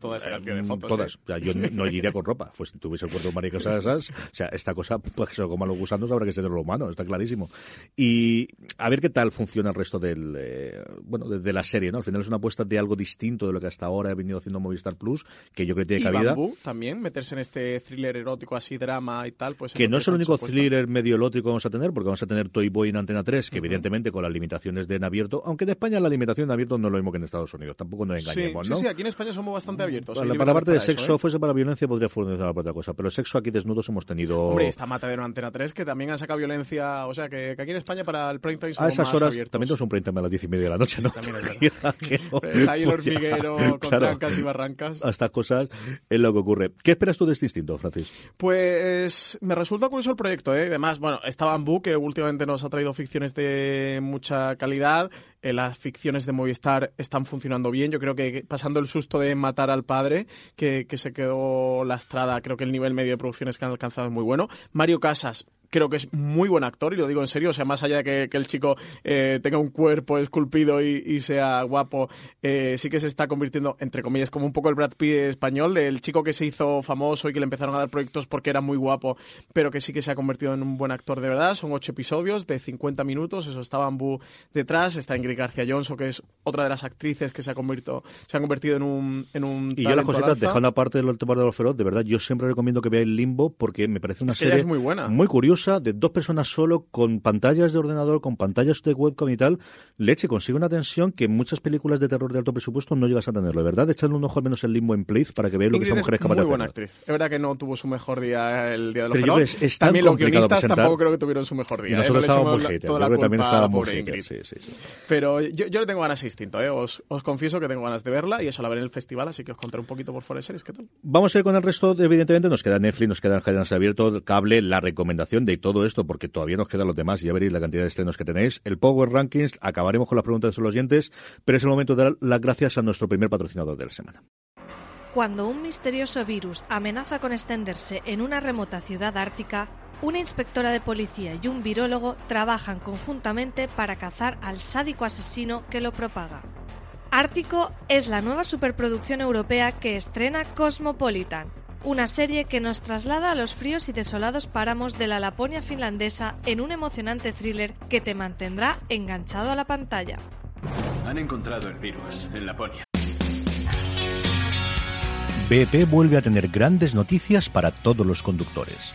[SPEAKER 2] toda esa cantidad de fotos.
[SPEAKER 1] Todas. O sea, yo no iría con ropa. Pues si tuviese el cuerpo de Mario Casas, o sea, esta cosa, pues que se lo coman los gusanos, habrá que ser lo humano, está clarísimo. Y a ver qué tal funciona el resto del, eh, bueno, de, la serie, ¿no? Al final es una apuesta de algo distinto de lo que hasta ahora he venido haciendo Movistar Plus, que yo creo que tiene cabida.
[SPEAKER 2] Bambú, también, meterse en este thriller erótico así, drama y tal, pues...
[SPEAKER 1] Que no es el único thriller medio erótico que vamos a tener, porque vamos a tener Toy Boy en Antena 3, que evidentemente con las limitaciones de en abierto, aunque en España la limitación en abierto no es lo mismo que en Estados Unidos, tampoco nos engañemos,
[SPEAKER 2] ¿no? Sí, sí, aquí en España somos bastante abiertos.
[SPEAKER 1] Para, la parte de sexo, ¿eh? fuese para violencia, podría funcionar para otra cosa, pero el sexo aquí desnudos hemos tenido...
[SPEAKER 2] Hombre, está Matadero Antena 3, que también ha sacado violencia, o sea, que, aquí en España para el prime time
[SPEAKER 1] A esas horas, también es un prime time a las diez y media de la noche, ¿no?
[SPEAKER 2] también es está ahí el hormiguero con trancas y barrancas.
[SPEAKER 1] A estas cosas es lo que ocurre. ¿Qué esperas tú de este instinto, Francis?
[SPEAKER 2] Pues me resulta curioso el proyecto, ¿eh? Además, bueno, está Que últimamente nos ha traído ficciones de mucha calidad. Eh, las ficciones de Movistar están funcionando bien. Yo creo que pasando el susto de matar al padre, que, que se quedó lastrada, creo que el nivel medio de producciones que han alcanzado es muy bueno. Mario Casas creo que es muy buen actor, y lo digo en serio, o sea, más allá de que, el chico eh, tenga un cuerpo esculpido y, sea guapo, eh, sí que se está convirtiendo, entre comillas, como un poco el Brad Pitt español, del chico que se hizo famoso y que le empezaron a dar proyectos porque era muy guapo, pero que sí que se ha convertido en un buen actor de verdad. Son ocho episodios de 50 minutos, eso está Bambú detrás, está Ingrid García Johnson, que es otra de las actrices que se ha convertido, se ha convertido en un, en un
[SPEAKER 1] Y yo las cositas, dejando aparte del tema de los feroz, de verdad, yo siempre recomiendo que veáis Limbo porque me parece una serie
[SPEAKER 2] muy buena.
[SPEAKER 1] Muy curiosa de dos personas solo con pantallas de ordenador, con pantallas de webcam y tal, leche, consigue una tensión que en muchas películas de terror de alto presupuesto no llegas a tenerlo. De verdad, echarle un ojo al menos en Limbo en Place para que veáis lo que esa mujer es capaz
[SPEAKER 2] de
[SPEAKER 1] hacer.
[SPEAKER 2] buena actriz. Es verdad que no tuvo su mejor día el día de los
[SPEAKER 1] Pero
[SPEAKER 2] es También los guionistas tampoco creo que tuvieron su mejor día.
[SPEAKER 1] Y nosotros ¿eh? estábamos muy Yo creo que también estábamos muy sí, sí, sí.
[SPEAKER 2] Pero yo, yo le tengo ganas a Instinto, ¿eh? os, os, confieso que tengo ganas de verla y eso la veré en el festival, así que os contaré un poquito por fuera de series. ¿Qué tal?
[SPEAKER 1] Vamos a ir con el resto, evidentemente, nos queda Netflix, nos quedan cadenas abiertas, cable, la recomendación de todo esto, porque todavía nos quedan los demás y ya veréis la cantidad de estrenos que tenéis. El Power Rankings, acabaremos con las preguntas de los oyentes, pero es el momento de dar las gracias a nuestro primer patrocinador de la semana.
[SPEAKER 4] Cuando un misterioso virus amenaza con extenderse en una remota ciudad ártica, una inspectora de policía y un virólogo trabajan conjuntamente para cazar al sádico asesino que lo propaga. Ártico es la nueva superproducción europea que estrena Cosmopolitan una serie que nos traslada a los fríos y desolados páramos de la Laponia finlandesa en un emocionante thriller que te mantendrá enganchado a la pantalla.
[SPEAKER 5] Han encontrado el virus en Laponia.
[SPEAKER 6] BP vuelve a tener grandes noticias para todos los conductores.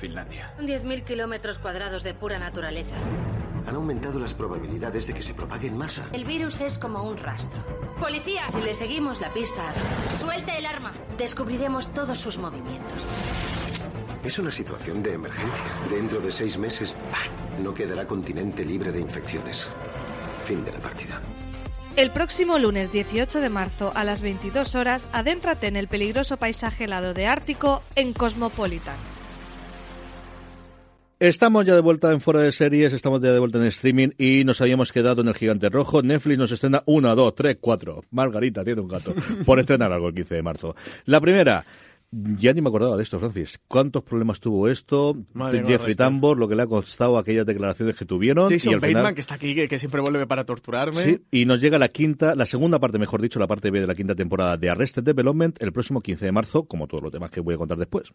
[SPEAKER 5] Finlandia.
[SPEAKER 7] 10.000 kilómetros cuadrados de pura naturaleza.
[SPEAKER 5] Han aumentado las probabilidades de que se propague en masa.
[SPEAKER 7] El virus es como un rastro. ¡Policía! Si le seguimos la pista, ¡suelte el arma! Descubriremos todos sus movimientos.
[SPEAKER 5] Es una situación de emergencia. Dentro de seis meses, ¡pam! No quedará continente libre de infecciones. Fin de la partida.
[SPEAKER 4] El próximo lunes 18 de marzo a las 22 horas, adéntrate en el peligroso paisaje helado de Ártico en Cosmopolitan.
[SPEAKER 1] Estamos ya de vuelta en fuera de series, estamos ya de vuelta en streaming y nos habíamos quedado en el gigante rojo. Netflix nos estrena una, dos, tres, cuatro. Margarita tiene un gato por estrenar algo el 15 de marzo. La primera, ya ni me acordaba de esto, Francis. ¿Cuántos problemas tuvo esto?
[SPEAKER 2] Madre
[SPEAKER 1] Jeffrey Tambor, lo que le ha costado aquellas declaraciones que tuvieron.
[SPEAKER 2] Jason
[SPEAKER 1] y al
[SPEAKER 2] Bateman,
[SPEAKER 1] final,
[SPEAKER 2] que está aquí, que, que siempre vuelve para torturarme.
[SPEAKER 1] Sí, y nos llega la quinta, la segunda parte, mejor dicho, la parte B de la quinta temporada de Arrested Development el próximo 15 de marzo, como todos los temas que voy a contar después.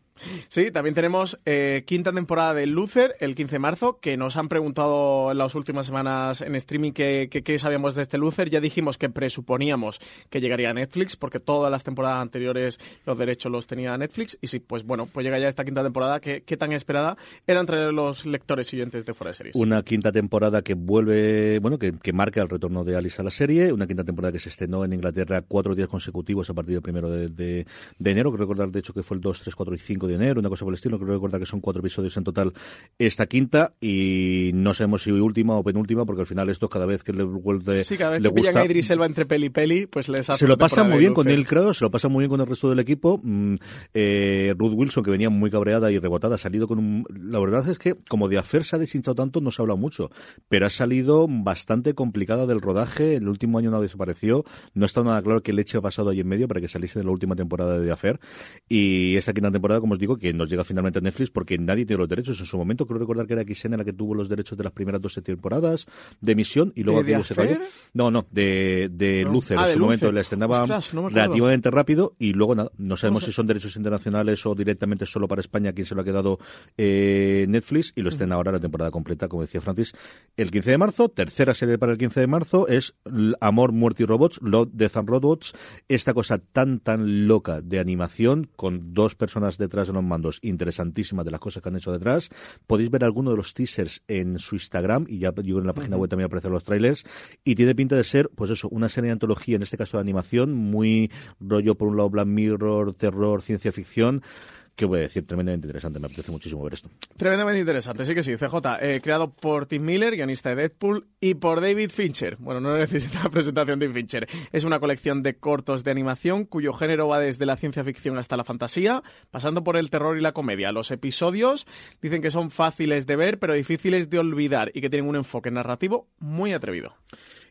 [SPEAKER 2] Sí, también tenemos eh, quinta temporada de Luther el 15 de marzo, que nos han preguntado en las últimas semanas en streaming qué qué- qué sabíamos de este Luther. Ya dijimos que presuponíamos que llegaría a Netflix, porque todas las temporadas anteriores los derechos los tenía Netflix. Y sí, pues bueno, pues llega ya esta quinta temporada, que, que tan esperada era entre los lectores siguientes de Fuera de Series.
[SPEAKER 1] Una quinta temporada que vuelve, bueno, que, que marca el retorno de Alice a la serie. Una quinta temporada que se estrenó en Inglaterra cuatro días consecutivos a partir del primero de, de- de enero. Creo recordar, de hecho, que fue el 2, 3, 4 y 5 de enero, una cosa por el estilo. Creo recordar que son cuatro episodios en total esta quinta y no sabemos si última o penúltima, porque al final esto cada vez que le vuelve,
[SPEAKER 2] sí, cada vez
[SPEAKER 1] le
[SPEAKER 2] que pillan
[SPEAKER 1] gusta.
[SPEAKER 2] a Idris Elba entre peli y peli, pues les hace
[SPEAKER 1] Se lo pasa muy bien con él, creo, se lo pasa muy bien con el resto del equipo. Eh, Ruth Wilson, que venía muy cabreada y rebotada, ha salido con un... La verdad es que, como de Afer se ha deshinchado tanto, no se habla mucho, pero ha salido bastante complicada del rodaje. El último año no desapareció, no está nada claro qué leche ha pasado ahí en medio para que saliese de la última temporada de Afer. Y esta quinta temporada, como os digo, que nos llega finalmente a Netflix porque nadie tiene los derechos. En su momento, creo recordar que era XN la que tuvo los derechos de las primeras dos temporadas de emisión y luego
[SPEAKER 2] ¿De- de
[SPEAKER 1] aquello se cayó. No, no, de, de
[SPEAKER 2] No.
[SPEAKER 1] Luther.
[SPEAKER 2] Ah,
[SPEAKER 1] en
[SPEAKER 2] de
[SPEAKER 1] su momento la estrenaba
[SPEAKER 2] Ostras, no
[SPEAKER 1] relativamente rápido y luego nada, no sabemos
[SPEAKER 2] sé.
[SPEAKER 1] si son derechos internacionales o directamente solo para España quien se lo ha quedado eh, Netflix y lo estrena ahora la temporada completa, como decía Francis, el 15 de marzo. Tercera serie para el 15 de marzo es Amor, Muerte y Robots, Love, Death and Robots. Esta cosa tan, tan loca de animación con dos personas detrás de los mandos, interesantísima de las cosas que han hecho detrás. Podéis ver alguno de los teasers en su Instagram y ya yo en la página web también aparecen los trailers y tiene pinta de ser, pues eso, una serie de antología, en este caso de animación, muy rollo por un lado Black Mirror, terror, ciencia ficción. Que voy a decir, tremendamente interesante, me apetece muchísimo ver esto.
[SPEAKER 2] Tremendamente interesante, sí que sí. CJ, eh, creado por Tim Miller, guionista de Deadpool, y por David Fincher. Bueno, no necesita presentación de Fincher. Es una colección de cortos de animación cuyo género va desde la ciencia ficción hasta la fantasía, pasando por el terror y la comedia. Los episodios dicen que son fáciles de ver, pero difíciles de olvidar y que tienen un enfoque narrativo muy atrevido.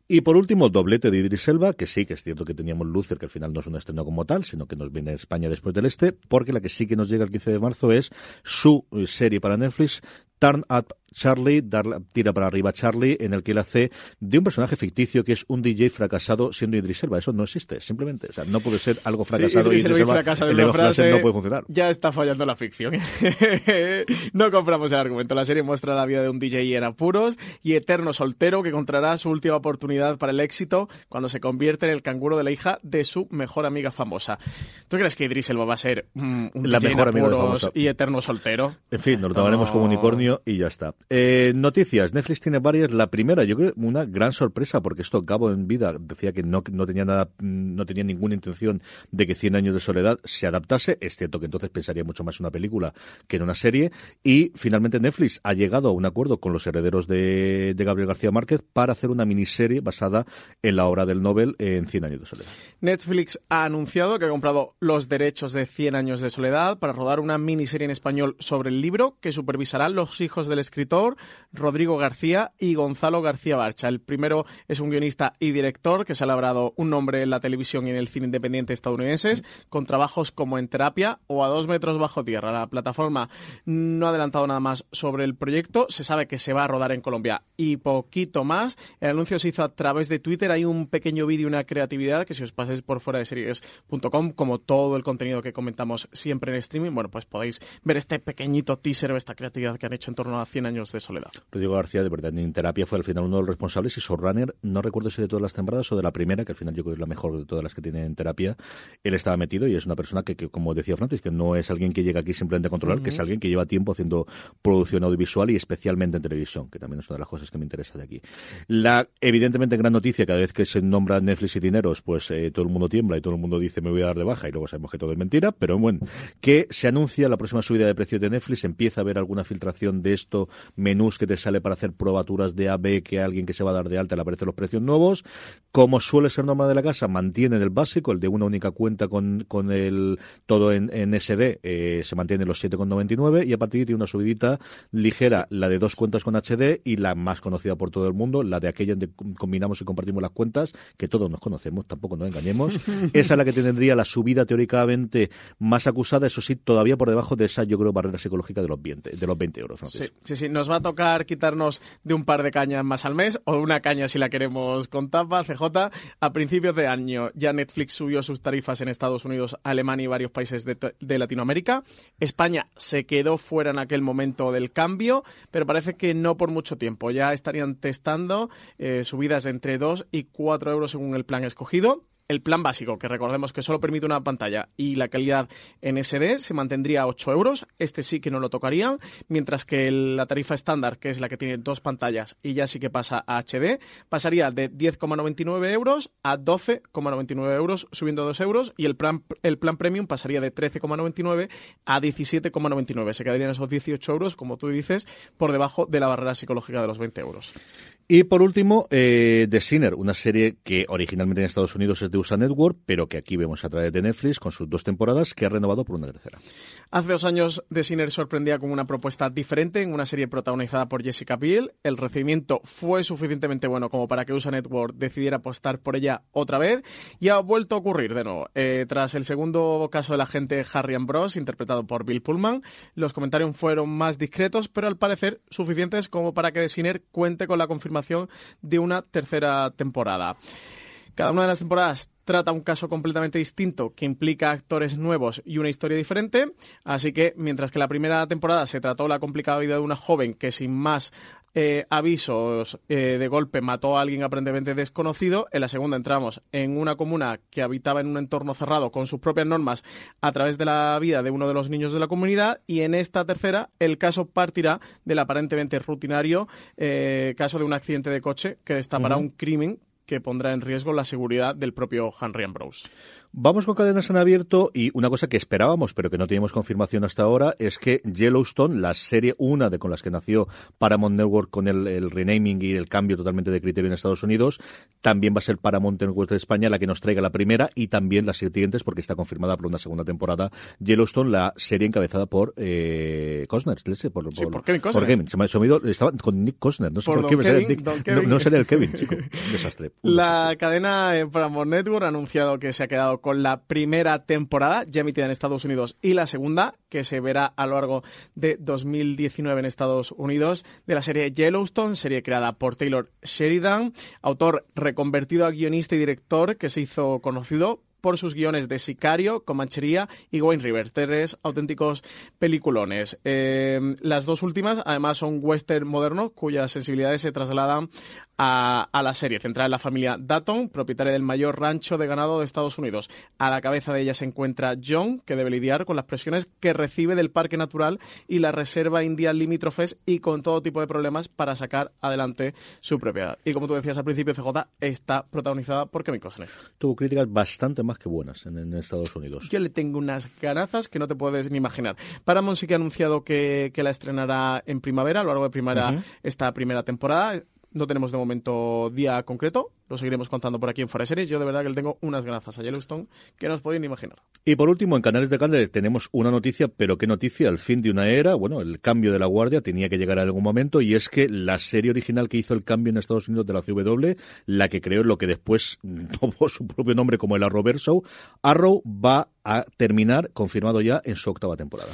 [SPEAKER 1] Y por último, doblete de Idris Elba, que sí que es cierto que teníamos Luther, que al final no es un estreno como tal, sino que nos viene a España después del este, porque la que sí que nos llega el 15 de marzo es su eh, serie para Netflix, Turn Up Charlie, dar, tira para arriba Charlie, en el que él hace de un personaje ficticio que es un DJ fracasado siendo Idris Elba. Eso no existe, simplemente. O sea, no puede ser algo fracasado
[SPEAKER 2] Sí,
[SPEAKER 1] y
[SPEAKER 2] Idris
[SPEAKER 1] Idris
[SPEAKER 2] Elba fracasa en una
[SPEAKER 1] Flash
[SPEAKER 2] frase,
[SPEAKER 1] no puede funcionar.
[SPEAKER 2] Ya está fallando la ficción. no compramos el argumento. La serie muestra la vida de un DJ en apuros y eterno soltero que encontrará su última oportunidad para el éxito cuando se convierte en el canguro de la hija de su mejor amiga famosa. ¿Tú crees que Idris Elba va a ser mm, un
[SPEAKER 1] La
[SPEAKER 2] DJ
[SPEAKER 1] mejor
[SPEAKER 2] en
[SPEAKER 1] amiga de
[SPEAKER 2] y eterno soltero?
[SPEAKER 1] En fin, nos lo tomaremos como unicornio y ya está. Eh, noticias. Netflix tiene varias. La primera, yo creo, una gran sorpresa, porque esto Gabo en vida decía que no, no tenía nada, no tenía ninguna intención de que 100 años de soledad se adaptase. Es cierto que entonces pensaría mucho más en una película que en una serie. Y finalmente Netflix ha llegado a un acuerdo con los herederos de, de Gabriel García Márquez para hacer una miniserie basada en la obra del Nobel en 100 años de soledad.
[SPEAKER 2] Netflix ha anunciado que ha comprado los derechos de 100 años de soledad para rodar una miniserie en español sobre el libro que supervisarán los hijos del escritor Rodrigo García y Gonzalo García Barcha. El primero es un guionista y director que se ha labrado un nombre en la televisión y en el cine independiente estadounidenses con trabajos como En Terapia o A dos metros bajo tierra. La plataforma no ha adelantado nada más sobre el proyecto. Se sabe que se va a rodar en Colombia y poquito más. El anuncio se hizo a través de Twitter. Hay un pequeño vídeo, una creatividad que si os pasáis por fuera de series.com, como todo el contenido que comentamos siempre en streaming, bueno, pues podéis ver este pequeñito teaser o esta creatividad que han hecho en torno a 100 años de soledad.
[SPEAKER 1] Rodrigo García, de verdad, en terapia fue al final uno de los responsables y Showrunner, no recuerdo si de todas las temporadas o de la primera, que al final yo creo que es la mejor de todas las que tiene en terapia, él estaba metido y es una persona que, que, como decía Francis, que no es alguien que llega aquí simplemente a controlar, que es alguien que lleva tiempo haciendo producción audiovisual y especialmente en televisión, que también es una de las cosas que me interesa de aquí. La evidentemente gran noticia, cada vez que se nombra Netflix y dineros, pues eh, todo el mundo tiembla y todo el mundo dice me voy a dar de baja y luego sabemos que todo es mentira, pero bueno, que se anuncia la próxima subida de precios de Netflix, empieza a haber alguna filtración de esto menús que te sale para hacer probaturas de AB, que alguien que se va a dar de alta le aparecen los precios nuevos. Como suele ser normal de la casa, mantienen el básico, el de una única cuenta con, con el todo en, SD, eh, se mantiene los 7,99 y a partir de tiene una subidita ligera, la de dos cuentas con HD y la más conocida por todo el mundo, la de aquella donde combinamos y compartimos las cuentas, que todos nos conocemos, tampoco nos engañemos. esa es la que tendría la subida teóricamente más acusada, eso sí, todavía por debajo de esa, yo creo, barrera psicológica de los 20, de los 20 euros.
[SPEAKER 2] Sí, sí, sí, nos va a tocar quitarnos de un par de cañas más al mes, o de una caña si la queremos con tapa, CJ. A principios de año ya Netflix subió sus tarifas en Estados Unidos, Alemania y varios países de, Latinoamérica. España se quedó fuera en aquel momento del cambio, pero parece que no por mucho tiempo. Ya estarían testando eh, subidas de entre 2 y 4 euros según el plan escogido el plan básico, que recordemos que solo permite una pantalla y la calidad en SD, se mantendría a 8 euros. Este sí que no lo tocaría, mientras que la tarifa estándar, que es la que tiene dos pantallas y ya sí que pasa a HD, pasaría de 10,99 euros a 12,99 euros, subiendo 2 euros, y el plan, el plan premium pasaría de 13,99 a 17,99. Se quedarían esos 18 euros, como tú dices, por debajo de la barrera psicológica de los 20 euros.
[SPEAKER 1] Y por último, eh, The Sinner, una serie que originalmente en Estados Unidos es de USA Network, pero que aquí vemos a través de Netflix con sus dos temporadas, que ha renovado por una tercera.
[SPEAKER 2] Hace dos años, The Sinner sorprendía con una propuesta diferente en una serie protagonizada por Jessica Biel. El recibimiento fue suficientemente bueno como para que USA Network decidiera apostar por ella otra vez y ha vuelto a ocurrir de nuevo. Eh, tras el segundo caso del agente Harry Ambrose, interpretado por Bill Pullman, los comentarios fueron más discretos, pero al parecer suficientes como para que The Sinner cuente con la confirmación de una tercera temporada. Cada una de las temporadas trata un caso completamente distinto que implica actores nuevos y una historia diferente. Así que mientras que la primera temporada se trató la complicada vida de una joven que sin más eh, avisos eh, de golpe mató a alguien aparentemente desconocido. En la segunda entramos en una comuna que habitaba en un entorno cerrado con sus propias normas a través de la vida de uno de los niños de la comunidad. Y en esta tercera el caso partirá del aparentemente rutinario eh, caso de un accidente de coche que destapará un crimen que pondrá en riesgo la seguridad del propio Henry Ambrose.
[SPEAKER 1] Vamos con cadenas en abierto y una cosa que esperábamos pero que no teníamos confirmación hasta ahora es que Yellowstone, la serie una de con las que nació Paramount Network con el, renaming y el cambio totalmente de criterio en Estados Unidos, también va a ser Paramount Network de España la que nos traiga la primera y también las siguientes porque está confirmada por una segunda temporada. Yellowstone, la serie encabezada por eh, Costner,
[SPEAKER 2] por, por, Kevin Costner.
[SPEAKER 1] Por Kevin. Se me ha estaba con Nick Costner, no sé por, qué. Kevin, no, no sería el Kevin, chico. Un desastre.
[SPEAKER 2] la cadena eh, Paramount Network ha anunciado que se ha quedado con la primera temporada, ya emitida en Estados Unidos, y la segunda, que se verá a lo largo de 2019 en Estados Unidos, de la serie Yellowstone, serie creada por Taylor Sheridan, autor reconvertido a guionista y director que se hizo conocido por sus guiones de Sicario, Comanchería y Wayne River, tres auténticos peliculones. Eh, las dos últimas, además, son western modernos cuyas sensibilidades se trasladan a, la serie, centrada en la familia Dutton, propietaria del mayor rancho de ganado de Estados Unidos. A la cabeza de ella se encuentra John, que debe lidiar con las presiones que recibe del Parque Natural y la Reserva India limítrofes y con todo tipo de problemas para sacar adelante su propiedad. Y como tú decías al principio, CJ está protagonizada por Kevin Costner.
[SPEAKER 1] Tuvo críticas bastante más que buenas en, Estados Unidos.
[SPEAKER 2] Yo le tengo unas ganazas que no te puedes ni imaginar. Paramount sí que ha anunciado que, la estrenará en primavera, a lo largo de primavera, esta primera temporada no tenemos de momento día concreto, lo seguiremos contando por aquí en Fuera Series. Yo de verdad que le tengo unas granazas a Yellowstone que no os podéis ni imaginar.
[SPEAKER 1] Y por último, en Canales de Candle tenemos una noticia, pero qué noticia, el fin de una era, bueno, el cambio de la guardia tenía que llegar a algún momento y es que la serie original que hizo el cambio en Estados Unidos de la CW, la que creó lo que después tomó su propio nombre como el Arrowverso, Arrow va a terminar, confirmado ya, en su octava temporada.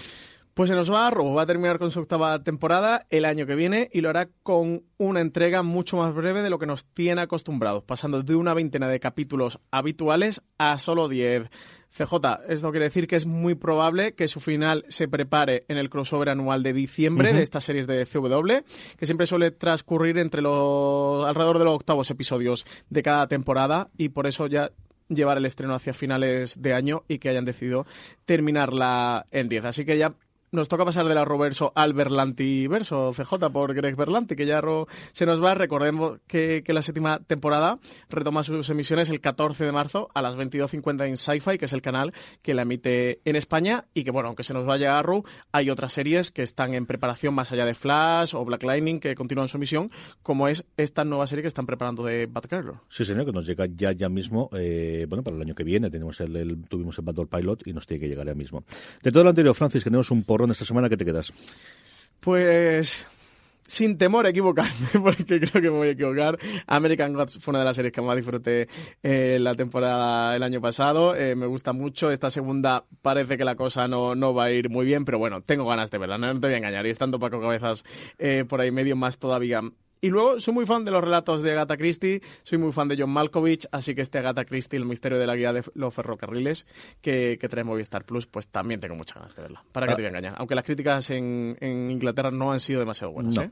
[SPEAKER 2] Pues se nos va, Robo va a terminar con su octava temporada el año que viene y lo hará con una entrega mucho más breve de lo que nos tiene acostumbrados, pasando de una veintena de capítulos habituales a solo diez. CJ, esto quiere decir que es muy probable que su final se prepare en el crossover anual de diciembre de estas series de CW, que siempre suele transcurrir entre los alrededor de los octavos episodios de cada temporada y por eso ya llevar el estreno hacia finales de año y que hayan decidido terminarla en 10. Así que ya nos toca pasar del Arrowverso al Berlantiverso, CJ por Greg Berlanti, que ya se nos va. Recordemos que, que, la séptima temporada retoma sus emisiones el 14 de marzo a las 22.50 en Sci-Fi, que es el canal que la emite en España. Y que, bueno, aunque se nos vaya Arrow, hay otras series que están en preparación más allá de Flash o Black Lightning que continúan su emisión, como es esta nueva serie que están preparando de Batgirl.
[SPEAKER 1] Sí, señor, que nos llega ya, ya mismo, eh, bueno, para el año que viene. Tenemos el, tuvimos el Battle Pilot y nos tiene que llegar ya mismo. De todo lo anterior, Francis, que tenemos un esta semana, ¿qué te quedas?
[SPEAKER 2] Pues sin temor a equivocarme, porque creo que me voy a equivocar. American Gods fue una de las series que más disfruté eh, la temporada el año pasado. Eh, me gusta mucho. Esta segunda parece que la cosa no, no va a ir muy bien, pero bueno, tengo ganas de verla, no, te voy a engañar. Y estando Paco Cabezas eh, por ahí medio más todavía y luego soy muy fan de los relatos de Agatha Christie, soy muy fan de John Malkovich, así que este Agatha Christie, el misterio de la guía de los ferrocarriles que, que trae Movistar Plus, pues también tengo muchas ganas de verla. Para que ah. te voy a engañar. Aunque las críticas en, en Inglaterra no han sido demasiado buenas, ¿eh?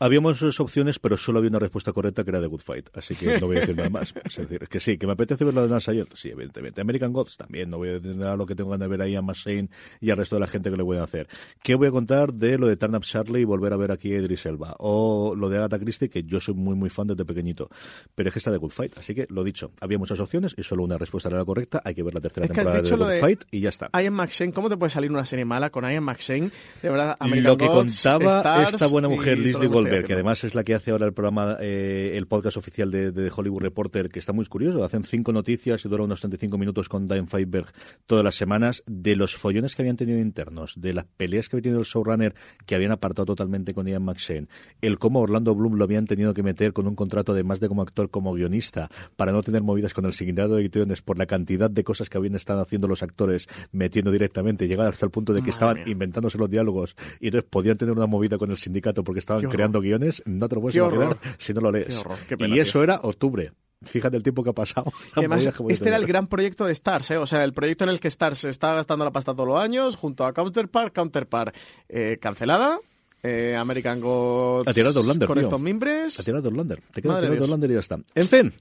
[SPEAKER 1] Habíamos dos opciones, pero solo había una respuesta correcta que era The Good Fight, así que no voy a decir nada más. Es decir, que sí, que me apetece ver la de Nancy ayer, sí, evidentemente. American Gods también, no voy a decir nada lo que tengo ganas de ver ahí a Shane y al resto de la gente que le voy a hacer. ¿Qué voy a contar de lo de Turn Up Charlie y volver a ver aquí a Idris Elba? O lo de Agatha Christie, que yo soy muy, muy fan desde pequeñito. Pero es que está The Good Fight, así que lo dicho, había muchas opciones y solo una respuesta era la correcta. Hay que ver la tercera temporada de The Good Fight y ya está.
[SPEAKER 2] Ian McShane, ¿cómo te puede salir una serie mala con Ian McShane? De verdad, American
[SPEAKER 1] Lo que contaba esta buena mujer, Leslie Goldberg, que además es la que hace ahora el programa, eh, el podcast oficial de, Hollywood Reporter, que está muy curioso. Hacen cinco noticias y dura unos 35 minutos con Diane Feinberg todas las semanas. De los follones que habían tenido internos, de las peleas que había tenido el showrunner, que habían apartado totalmente con Ian McShane, el cómo Orlando Bloom lo habían tenido que meter con un contrato de más de como actor como guionista para no tener movidas con el sindicato de ediciones por la cantidad de cosas que habían estado haciendo los actores metiendo directamente, llegar hasta el punto de que estaban inventándose los diálogos y entonces podían tener una movida con el sindicato porque estaban creando guiones, no te lo puedes imaginar si no lo lees. y eso era octubre fíjate el tiempo que ha pasado.
[SPEAKER 2] además, este era el gran proyecto de Stars, ¿eh? o sea, el proyecto en el que Stars está gastando la pasta todos los años, junto a Counterpart, Counterpart eh, cancelada, eh, American Gods con estos mimbres.
[SPEAKER 1] Tirado Orlander. Te queda tirado Orlander y ya está. En fin,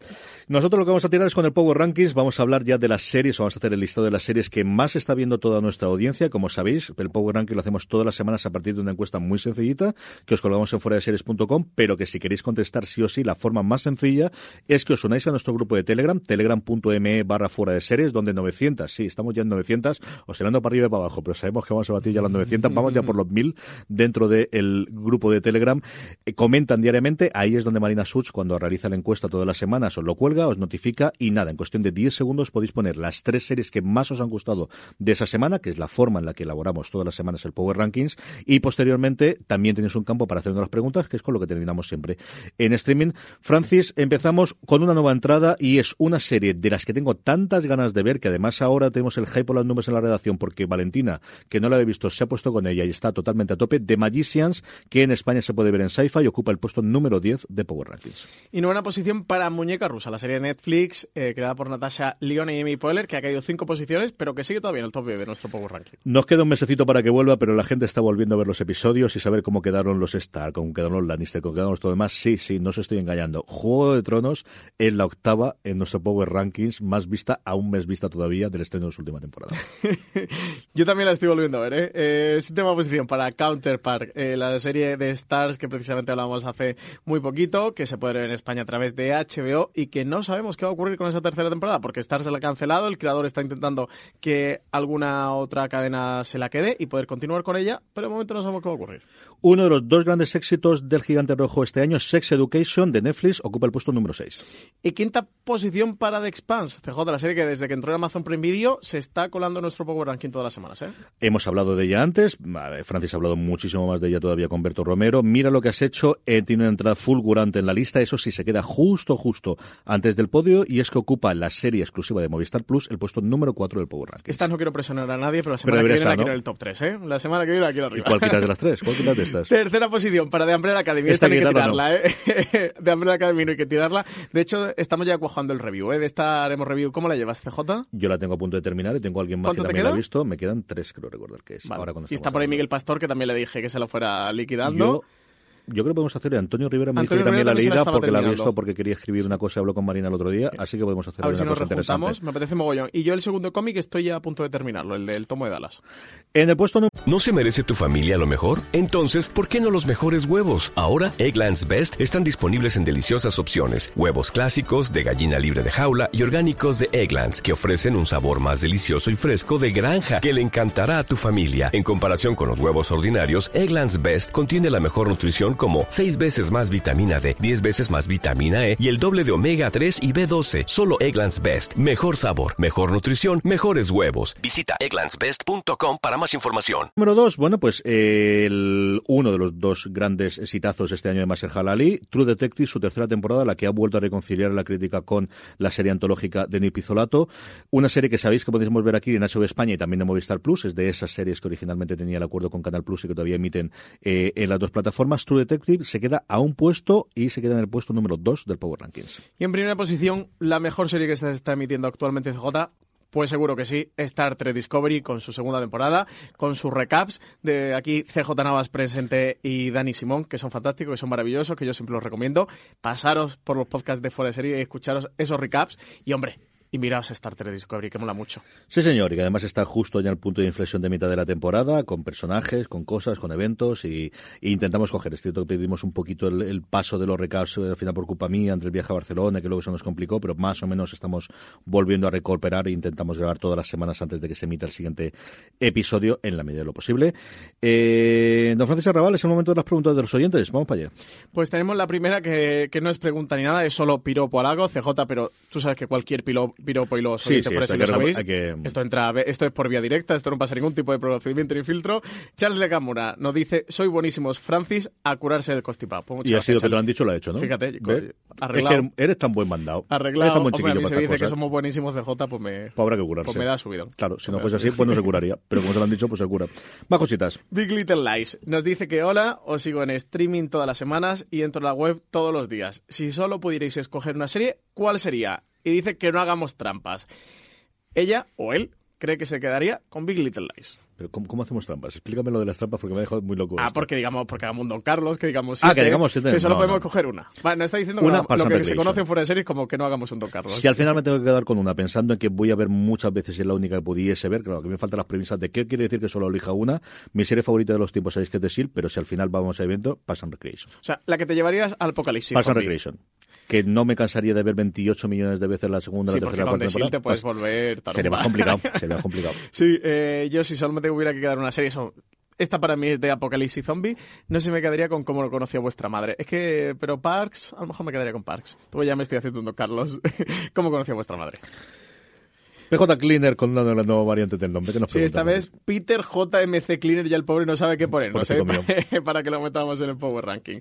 [SPEAKER 1] nosotros lo que vamos a tirar es con el Power Rankings. Vamos a hablar ya de las series, vamos a hacer el listado de las series que más está viendo toda nuestra audiencia. Como sabéis, el Power Ranking lo hacemos todas las semanas a partir de una encuesta muy sencillita que os colgamos en fuera de series.com, pero que si queréis contestar sí o sí, la forma más sencilla es que os unáis a nuestro grupo de Telegram, telegram.me barra fuera de series, donde 900, sí, estamos ya en 900, oscilando para arriba y para abajo, pero sabemos que vamos a batir ya las 900, vamos ya por los 1000 dentro de el grupo de Telegram, eh, comentan diariamente, ahí es donde Marina Such, cuando realiza la encuesta todas las semanas, os lo cuelga, os notifica y nada, en cuestión de 10 segundos podéis poner las tres series que más os han gustado de esa semana, que es la forma en la que elaboramos todas las semanas el Power Rankings, y posteriormente también tenéis un campo para hacernos las preguntas, que es con lo que terminamos siempre en streaming. Francis, empezamos con una nueva entrada y es una serie de las que tengo tantas ganas de ver, que además ahora tenemos el hype por las nubes en la redacción, porque Valentina, que no la había visto, se ha puesto con ella y está totalmente a tope, de Magicians, que en España se puede ver en Sci-Fi y ocupa el puesto número 10 de Power Rankings.
[SPEAKER 2] Y novena posición para Muñeca Rusa, serie de Netflix eh, creada por Natasha Leon y Amy Poehler, que ha caído cinco posiciones, pero que sigue todavía en el top 10 de nuestro Power Ranking.
[SPEAKER 1] Nos queda un mesecito para que vuelva, pero la gente está volviendo a ver los episodios y saber cómo quedaron los Stark, cómo quedaron los Lannister, cómo quedaron los todo demás. Sí, sí, no os estoy engañando. Juego de Tronos en la octava en nuestro Power Rankings, más vista, aún mes vista todavía del estreno de su última temporada.
[SPEAKER 2] Yo también la estoy volviendo a ver, ¿eh? eh séptima posición para Counterpart, eh, la serie de Stars que precisamente hablamos hace muy poquito, que se puede ver en España a través de HBO y que no sabemos qué va a ocurrir con esa tercera temporada, porque Stars se la ha cancelado, el creador está intentando que alguna otra cadena se la quede y poder continuar con ella, pero de momento no sabemos qué va a ocurrir.
[SPEAKER 1] Uno de los dos grandes éxitos del gigante rojo este año, Sex Education de Netflix, ocupa el puesto número 6.
[SPEAKER 2] Y quinta posición para The Expanse, CJ, la serie que desde que entró en Amazon Prime Video se está colando en nuestro Power Ranking todas las semanas. ¿eh?
[SPEAKER 1] Hemos hablado de ella antes, Francis ha hablado muchísimo más de ella todavía con Berto Romero. Mira lo que has hecho, eh, tiene una entrada fulgurante en la lista, eso sí se queda justo, justo antes del podio y es que ocupa la serie exclusiva de Movistar Plus el puesto número 4 del Power Ranking.
[SPEAKER 2] Esta no quiero presionar a nadie, pero la semana que viene la quiero en el top 3, ¿eh? La semana que viene la quiero arriba.
[SPEAKER 1] ¿Cuál quitas de las tres? ¿Cuál quitas de
[SPEAKER 2] Tercera posición para The Umbrella Academy. Esta, hay que tirarla, ¿eh? The Umbrella Academy no hay que tirarla. De hecho, estamos ya cuajando el review, ¿eh? De esta haremos review. ¿Cómo la llevas, CJ?
[SPEAKER 1] Yo la tengo a punto de terminar y tengo a alguien más que también la ha visto. Me quedan tres, creo recordar que es. Ahora
[SPEAKER 2] y está por ahí Miguel Pastor, que también le dije que se lo fuera liquidando.
[SPEAKER 1] Yo creo que podemos hacer. Antonio Rivera me dijo
[SPEAKER 2] Antonio
[SPEAKER 1] que también
[SPEAKER 2] Rivera
[SPEAKER 1] la leída porque la había visto porque quería escribir una cosa y habló con Marina el otro día, así que podemos hacer
[SPEAKER 2] A ver
[SPEAKER 1] una
[SPEAKER 2] si nos
[SPEAKER 1] cosa interesante.
[SPEAKER 2] me apetece mogollón. Y yo el segundo cómic estoy ya a punto de terminarlo, el del tomo de Dallas.
[SPEAKER 1] En el puesto número
[SPEAKER 8] ¿No se merece tu familia lo mejor? Entonces, ¿por qué no los mejores huevos? Ahora, Egglands Best están disponibles en deliciosas opciones. Huevos clásicos, de gallina libre de jaula y orgánicos de Egglands, que ofrecen un sabor más delicioso y fresco de granja que le encantará a tu familia. En comparación con los huevos ordinarios, Egglands Best contiene la mejor nutrición como 6 veces más vitamina D, 10 veces más vitamina E y el doble de omega 3 y B12. Solo Egglands Best. Mejor sabor, mejor nutrición, mejores huevos. Visita egglandsbest.com para más información.
[SPEAKER 1] Número dos, bueno, pues eh, el, uno de los dos grandes exitazos este año de Maser Ali, True Detective, su tercera temporada, la que ha vuelto a reconciliar la crítica con la serie antológica de Nick Pizzolato. Una serie que sabéis que podemos ver aquí en HBO España y también en Movistar Plus, es de esas series que originalmente tenía el acuerdo con Canal Plus y que todavía emiten eh, en las dos plataformas. True Detective se queda a un puesto y se queda en el puesto número dos del Power Rankings.
[SPEAKER 2] Y en primera posición, la mejor serie que se está emitiendo actualmente en CJ. Pues seguro que sí, Star Trek Discovery con su segunda temporada, con sus recaps de aquí CJ Navas presente y Dani Simón, que son fantásticos, que son maravillosos, que yo siempre los recomiendo. Pasaros por los podcasts de Fuera de Serie y escucharos esos recaps. Y hombre, y miraos Star Trek Discovery, que mola mucho.
[SPEAKER 1] Sí, señor, y que además está justo ya al punto de inflexión de mitad de la temporada, con personajes, con cosas, con eventos, y, y intentamos coger. Es cierto que pedimos un poquito el, el paso de los recaps eh, al final por culpa mía, entre el viaje a Barcelona, que luego se nos complicó, pero más o menos estamos volviendo a recuperar e intentamos grabar todas las semanas antes de que se emita el siguiente episodio en la medida de lo posible. Eh, don Francisco Arrabal, es el momento de las preguntas de los oyentes. Vamos para allá.
[SPEAKER 2] Pues tenemos la primera que, que no es pregunta ni nada, es solo piropo al lago, CJ, pero tú sabes que cualquier pilo- piropo y los
[SPEAKER 1] Sí, sí,
[SPEAKER 2] por
[SPEAKER 1] hay
[SPEAKER 2] lo sabéis.
[SPEAKER 1] que-
[SPEAKER 2] Esto entra, esto es por vía directa, esto no pasa ningún tipo de procedimiento ni filtro. Charles Lecamura nos dice, soy buenísimos, Francis, a curarse del constipado. Pues
[SPEAKER 1] Y ha sido que te lo han dicho, lo ha hecho, ¿no?
[SPEAKER 2] Fíjate,
[SPEAKER 1] ¿Ves?
[SPEAKER 2] arreglado.
[SPEAKER 1] Es que eres tan buen mandado.
[SPEAKER 2] Arreglado,
[SPEAKER 1] Eres tan buen
[SPEAKER 2] hombre, a
[SPEAKER 1] chiquillo
[SPEAKER 2] mí
[SPEAKER 1] para
[SPEAKER 2] se dice que somos buenísimos CJ, pues me,
[SPEAKER 1] Pues habrá que curarse.
[SPEAKER 2] pues me da subidón.
[SPEAKER 1] Claro, si no fuese así, pues no se curaría. Pero como se lo han dicho, pues se cura. Más cositas.
[SPEAKER 2] Big Little Lies nos dice que hola, os sigo en streaming todas las semanas y entro a la web todos los días. Si solo pudierais escoger una serie, ¿cuál sería? Y dice que no hagamos trampas. Ella o él cree que se quedaría con Big Little Lies.
[SPEAKER 1] Pero ¿cómo, cómo hacemos trampas? Explícame lo de las trampas porque me ha dejado muy loco.
[SPEAKER 2] Ah,
[SPEAKER 1] esto.
[SPEAKER 2] porque digamos, porque hagamos un Don Carlos, que digamos
[SPEAKER 1] Ah,
[SPEAKER 2] siete,
[SPEAKER 1] que digamos siete.
[SPEAKER 2] que solo
[SPEAKER 1] No,
[SPEAKER 2] podemos
[SPEAKER 1] no.
[SPEAKER 2] coger una. Vale, nos está diciendo
[SPEAKER 1] Una
[SPEAKER 2] que lo, que se conoce fuera de series como que no hagamos un Don Carlos.
[SPEAKER 1] Si al final me tengo que quedar con una, pensando en que voy a ver muchas veces y es la única que pudiese ver, claro, que me faltan las premisas de qué quiere decir que solo elija una. Mi serie favorita de los tiempos sabéis que es The Seal, pero si al final vamos a evento, Pass and Recreation.
[SPEAKER 2] O sea, la que te llevarías al Apocalipsis.
[SPEAKER 1] Pass and. Recreation. Que no me cansaría de ver 28 millones de veces la segunda,
[SPEAKER 2] Sí,
[SPEAKER 1] la tercera, la cuarta
[SPEAKER 2] te puedes
[SPEAKER 1] Pues,
[SPEAKER 2] volver.
[SPEAKER 1] Sería más complicado, sería más complicado.
[SPEAKER 2] Sí, eh, yo si solamente hubiera que quedar una serie, eso, esta para mí es de Apocalipsis Zombie, no sé si me quedaría con cómo lo conoció vuestra madre. Es que, pero Parks, a lo mejor me quedaría con Parks. Pues ya me estoy haciendo Carlos. ¿Cómo conoció vuestra madre?
[SPEAKER 1] PJ Cleaner con una nuevas variantes del nombre. que nos
[SPEAKER 2] Sí, esta vez Peter JMC Cleaner ya el pobre no sabe qué ponernos, ¿eh? Para que lo metamos en el Power Ranking.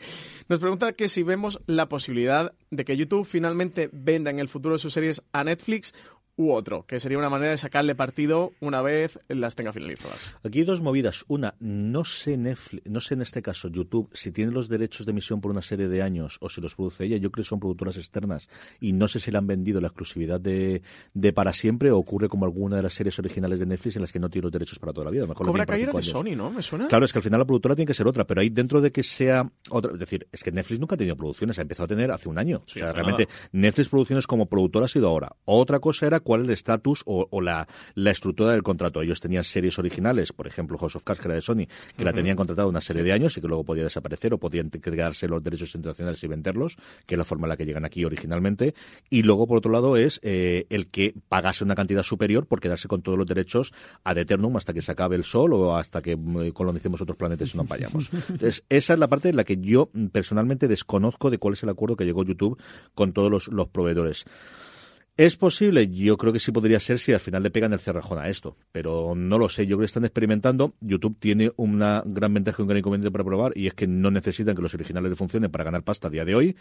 [SPEAKER 2] Nos pregunta que si vemos la posibilidad de que YouTube finalmente venda en el futuro sus series a Netflix u otro, que sería una manera de sacarle partido una vez las tenga finalizadas.
[SPEAKER 1] Aquí hay dos movidas. Una, no sé Netflix, no sé en este caso YouTube si tiene los derechos de emisión por una serie de años o si los produce ella. Yo creo que son productoras externas y no sé si le han vendido la exclusividad de, de para siempre o ocurre como alguna de las series originales de Netflix en las que no tiene los derechos para toda la vida. A lo mejor
[SPEAKER 2] Cobra Kai era de
[SPEAKER 1] años.
[SPEAKER 2] Sony, ¿no? ¿Me suena?
[SPEAKER 1] Claro, es que al final la productora tiene que ser otra, pero ahí dentro de que sea otra, es decir, es que Netflix nunca ha tenido producciones, ha empezado a tener hace un año.
[SPEAKER 2] Sí,
[SPEAKER 1] o sea, realmente Netflix Producciones como productora ha sido ahora. Otra cosa era cuál es el estatus o, o la, la estructura del contrato. Ellos tenían series originales, por ejemplo, House of Cards, que era de Sony, que la tenían contratada una serie de años y que luego podía desaparecer o podían quedarse los derechos internacionales y venderlos, que es la forma en la que llegan aquí originalmente. Y luego, por otro lado, es eh, el que pagase una cantidad superior por quedarse con todos los derechos ad eternum hasta que se acabe el sol o hasta que mm, colonicemos otros planetas y no vayamos. Entonces, esa es la parte en la que yo mm, personalmente desconozco de cuál es el acuerdo que llegó YouTube con todos los, los proveedores. ¿Es posible? Yo creo que sí podría ser si al final le pegan el cerrajón a esto, pero no lo sé. Yo creo que están experimentando. YouTube tiene una gran ventaja y un gran inconveniente para probar y es que no necesitan que los originales le funcionen para ganar pasta a día de hoy.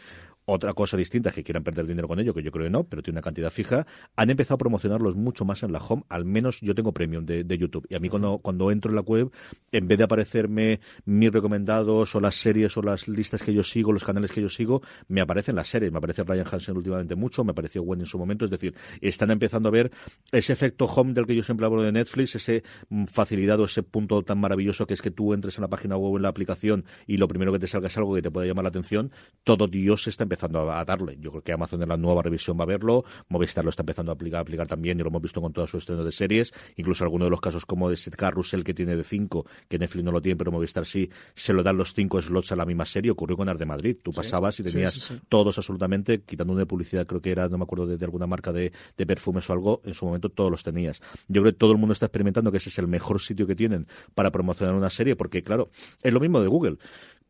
[SPEAKER 1] Otra cosa distinta es que quieran perder dinero con ello, que yo creo que no, pero tiene una cantidad fija. Han empezado a promocionarlos mucho más en la home, al menos yo tengo premium de, de YouTube. Y a mí cuando, cuando entro en la web, en vez de aparecerme mis recomendados o las series o las listas que yo sigo, los canales que yo sigo, me aparecen las series. Me aparece Ryan Hansen últimamente mucho, me apareció Gwen en su momento. Es Es decir, están empezando a ver ese efecto home del que yo siempre hablo de Netflix, ese mm, facilidad o ese punto tan maravilloso que es que tú entres en la página web o en la aplicación y lo primero que te salga es algo que te pueda llamar la atención. Todo Dios está empezando a, darle. Yo creo que Amazon en la nueva revisión va a verlo, Movistar lo está empezando a aplicar, aplicar también y lo hemos visto con todos sus estrenos de series, incluso algunos de los casos como de ese carrusel que tiene de 5, que Netflix no lo tiene, pero Movistar sí, se lo dan los 5 slots a la misma serie. Ocurrió con Art de Madrid. Tú pasabas y tenías todos absolutamente, quitando una de publicidad, creo que era, no me acuerdo, de, alguna marca de, de, perfumes o algo, en su momento todos los tenías. Yo creo que todo el mundo está experimentando que ese es el mejor sitio que tienen para promocionar una serie, porque claro, es lo mismo de Google.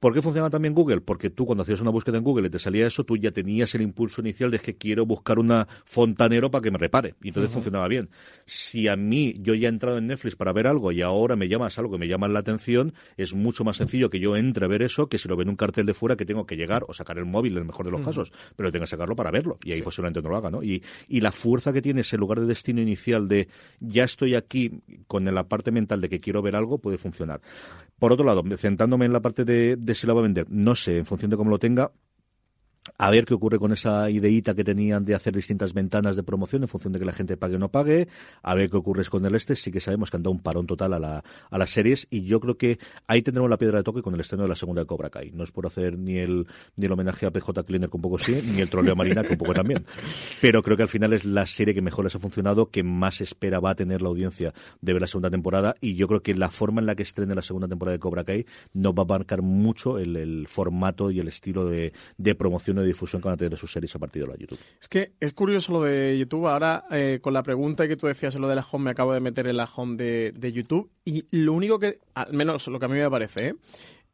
[SPEAKER 1] ¿Por qué funciona también Google? Porque tú cuando hacías una búsqueda en Google y te salía eso, tú ya tenías el impulso inicial de que quiero buscar una fontanero para que me repare. Y entonces funcionaba bien. Si a mí yo ya he entrado en Netflix para ver algo y ahora me llamas algo que me llama la atención, es mucho más sencillo que yo entre a ver eso que si lo veo en un cartel de fuera que tengo que llegar o sacar el móvil en el mejor de los casos, pero tengo que sacarlo para verlo. Y ahí posiblemente no lo haga, ¿no? Y, y la fuerza que tiene ese lugar de destino inicial de ya estoy aquí con la parte mental de que quiero ver algo puede funcionar. Por otro lado, centrándome en la parte de, de si la va a vender, no sé, en función de cómo lo tenga, a ver qué ocurre con esa ideita que tenían de hacer distintas ventanas de promoción en función de que la gente pague o no pague, a ver qué ocurre con el este, sí que sabemos que han dado un parón total a, la, a las series y yo creo que ahí tendremos la piedra de toque con el estreno de la segunda de Cobra Kai. No es por hacer ni el, ni el homenaje a PJ Cleaner que un poco sí, ni el troleo Marina que un poco también. Pero creo que al final es la serie que mejor les ha funcionado, que más espera va a tener la audiencia de ver la segunda temporada y yo creo que la forma en la que estrene la segunda temporada de Cobra Kai nos va a marcar mucho el, el formato y el estilo de, de promoción de difusión que van a tener sus series a partir de la YouTube.
[SPEAKER 2] Es que es curioso lo de YouTube. Ahora, eh, con la pregunta que tú decías en lo de la home, me acabo de meter en la home de, de YouTube. Y lo único que, al menos lo que a mí me parece, ¿eh?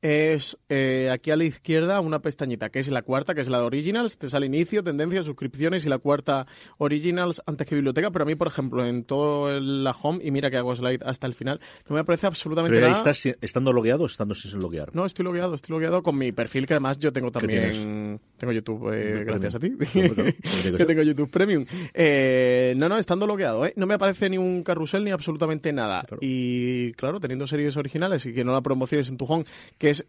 [SPEAKER 2] es eh, aquí a la izquierda una pestañita, que es la cuarta, que es la de Originals. Te sale inicio, tendencias, suscripciones y la cuarta Originals antes que biblioteca. Pero a mí, por ejemplo, en todo la home, y mira que hago slide hasta el final, no me parece absolutamente
[SPEAKER 1] pero
[SPEAKER 2] ahí
[SPEAKER 1] ¿Estás estando logueado o estando sin loguear?
[SPEAKER 2] No, estoy logueado, estoy logueado con mi perfil, que además yo tengo también. Tengo YouTube, eh, gracias a ti. que tengo YouTube Premium. Eh, no, no, estando logueado, ¿eh? No me aparece ni un carrusel ni absolutamente nada. Y claro, teniendo series originales y que no la promociones en tu home, que es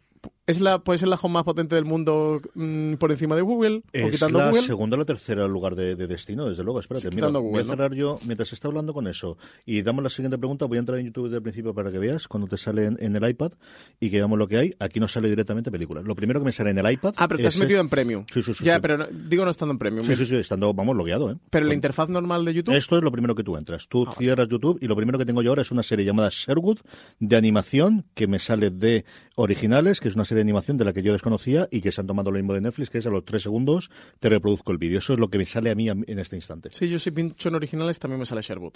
[SPEAKER 2] ¿Es la, ¿Puede ser la home más potente del mundo mm, por encima de Google?
[SPEAKER 1] Es
[SPEAKER 2] quitando
[SPEAKER 1] la
[SPEAKER 2] Google?
[SPEAKER 1] segunda o la tercera lugar de, destino, desde luego. Espérate, mira, voy a cerrar yo, mientras está hablando con eso, y damos la siguiente pregunta, voy a entrar en YouTube desde el principio para que veas, cuando te sale en, el iPad, y que veamos lo que hay. Aquí nos sale directamente películas. Lo primero que me sale en el iPad...
[SPEAKER 2] Ah, pero te has metido en Premium.
[SPEAKER 1] Sí, sí, sí.
[SPEAKER 2] Ya, pero digo no estando en Premium.
[SPEAKER 1] Sí, sí, sí, estando, vamos, logueado, ¿eh?
[SPEAKER 2] Pero la interfaz normal de YouTube...
[SPEAKER 1] Esto es lo primero que tú entras. Tú ah, cierras YouTube, y lo primero que tengo yo ahora es una serie llamada Sherwood, de animación, que me sale de originales, que es una serie de animación de la que yo desconocía y que se han tomado lo mismo de Netflix, que es a los tres segundos te reproduzco el vídeo. Eso es lo que me sale a mí en este instante.
[SPEAKER 2] Sí, yo si pincho en originales también me sale Sherwood.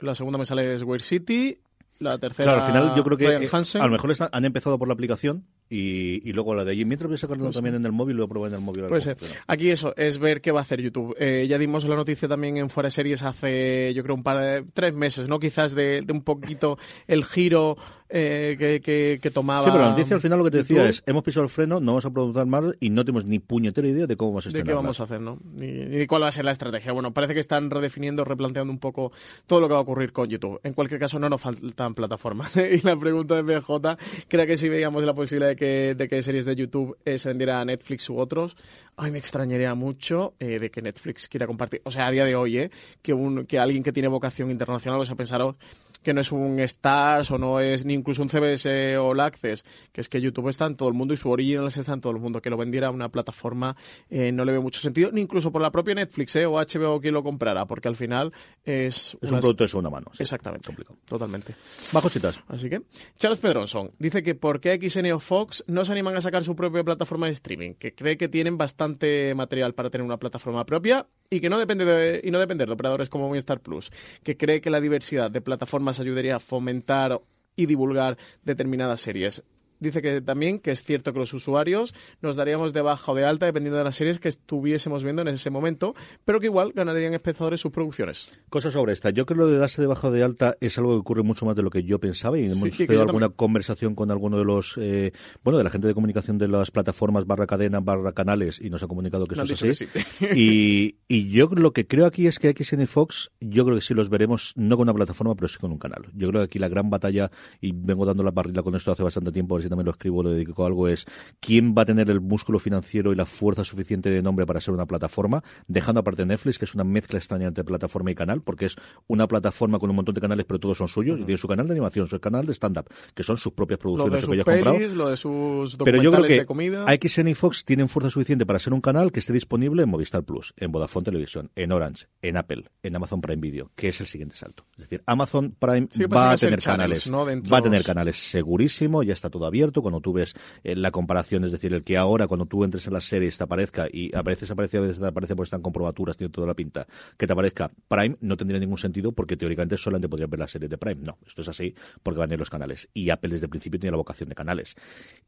[SPEAKER 2] La segunda me sale Weird City, la tercera...
[SPEAKER 1] Claro, al final yo creo que eh, a lo mejor han empezado por la aplicación y, luego la de allí. Mientras voy a sacarlo pues también en el móvil, lo voy a probar en el móvil.
[SPEAKER 2] Pues Aquí eso, es ver qué va a hacer YouTube. Eh, ya dimos la noticia también en Fuera Series hace, yo creo, un par de, tres meses, ¿no? Quizás de, un poquito el giro eh, que, que, tomaba.
[SPEAKER 1] Sí, pero la noticia al final lo que te decía es: hemos pisado el freno, no vamos a preguntar más y no tenemos ni puñetera idea de cómo vamos a
[SPEAKER 2] De qué vamos a hacer, ¿no? Ni, cuál va a ser la estrategia. Bueno, parece que están redefiniendo, replanteando un poco todo lo que va a ocurrir con YouTube. En cualquier caso, no nos faltan plataformas. y la pregunta de BJ, creo que si veíamos la posibilidad de que, de que series de YouTube eh, se vendiera a Netflix u otros, ay, me extrañaría mucho eh, de que Netflix quiera compartir. O sea, a día de hoy, eh, que, un, que alguien que tiene vocación internacional, o sea, pensaros que no es un Stars o no es ni incluso un CBS o Access, que es que YouTube está en todo el mundo y su Originals está en todo el mundo. Que lo vendiera a una plataforma no le ve mucho sentido, ni incluso por la propia Netflix o HBO quien lo comprara, porque al final es...
[SPEAKER 1] Es un producto de segunda mano.
[SPEAKER 2] Exactamente. Complicado. Totalmente.
[SPEAKER 1] Más cositas.
[SPEAKER 2] Así que, Charles Pedronson dice que por qué XN o Fox no se animan a sacar su propia plataforma de streaming, que cree que tienen bastante material para tener una plataforma propia y que no depende de, y no depender de operadores como Movistar Plus, que cree que la diversidad de plataformas ayudaría a fomentar y divulgar determinadas series dice que también que es cierto que los usuarios nos daríamos de baja o de alta dependiendo de las series que estuviésemos viendo en ese momento, pero que igual ganarían espectadores sus producciones.
[SPEAKER 1] Cosa sobre esta. Yo creo que lo de darse de baja o de alta es algo que ocurre mucho más de lo que yo pensaba y hemos tenido alguna conversación con alguno de los, eh, bueno, de la gente de comunicación de las plataformas barra cadena, barra canales y nos ha comunicado que eso es así. y, y yo lo que creo aquí es que XN Fox, yo creo que sí los veremos no con una plataforma, pero sí con un canal. Yo creo que aquí la gran batalla, y vengo dando la barrila con esto hace bastante tiempo, a ver si también lo escribo, lo dedico a algo, es quién va a tener el músculo financiero y la fuerza suficiente de nombre para ser una plataforma, dejando aparte Netflix, que es una mezcla extraña entre plataforma y canal, porque es una plataforma con un montón de canales, pero todos son suyos, y tiene su canal de animación, su canal de stand-up, que son sus propias producciones
[SPEAKER 2] lo de
[SPEAKER 1] que
[SPEAKER 2] sus
[SPEAKER 1] comprado.
[SPEAKER 2] pelis, lo de sus
[SPEAKER 1] Pero yo creo que
[SPEAKER 2] de comida.
[SPEAKER 1] AXN y Fox tienen fuerza suficiente para ser un canal que esté disponible en Movistar Plus, en Vodafone Televisión, en Orange, en Apple, en Amazon Prime Video, que es el siguiente salto. Es decir, Amazon Prime
[SPEAKER 2] Sí, que
[SPEAKER 1] va a tener
[SPEAKER 2] channels,
[SPEAKER 1] canales,
[SPEAKER 2] ¿no?
[SPEAKER 1] Va a tener canales segurísimo, ya está todo abierto. Cuando tú ves eh, la comparación, es decir, el que ahora cuando tú entres en las series te aparezca y a veces aparece, a veces te aparece porque están comprobaturas, tiene toda la pinta, que te aparezca Prime no tendría ningún sentido porque teóricamente solamente podrías ver las series de Prime. No, esto es así porque van a ir los canales. Y Apple desde el principio tiene la vocación de canales.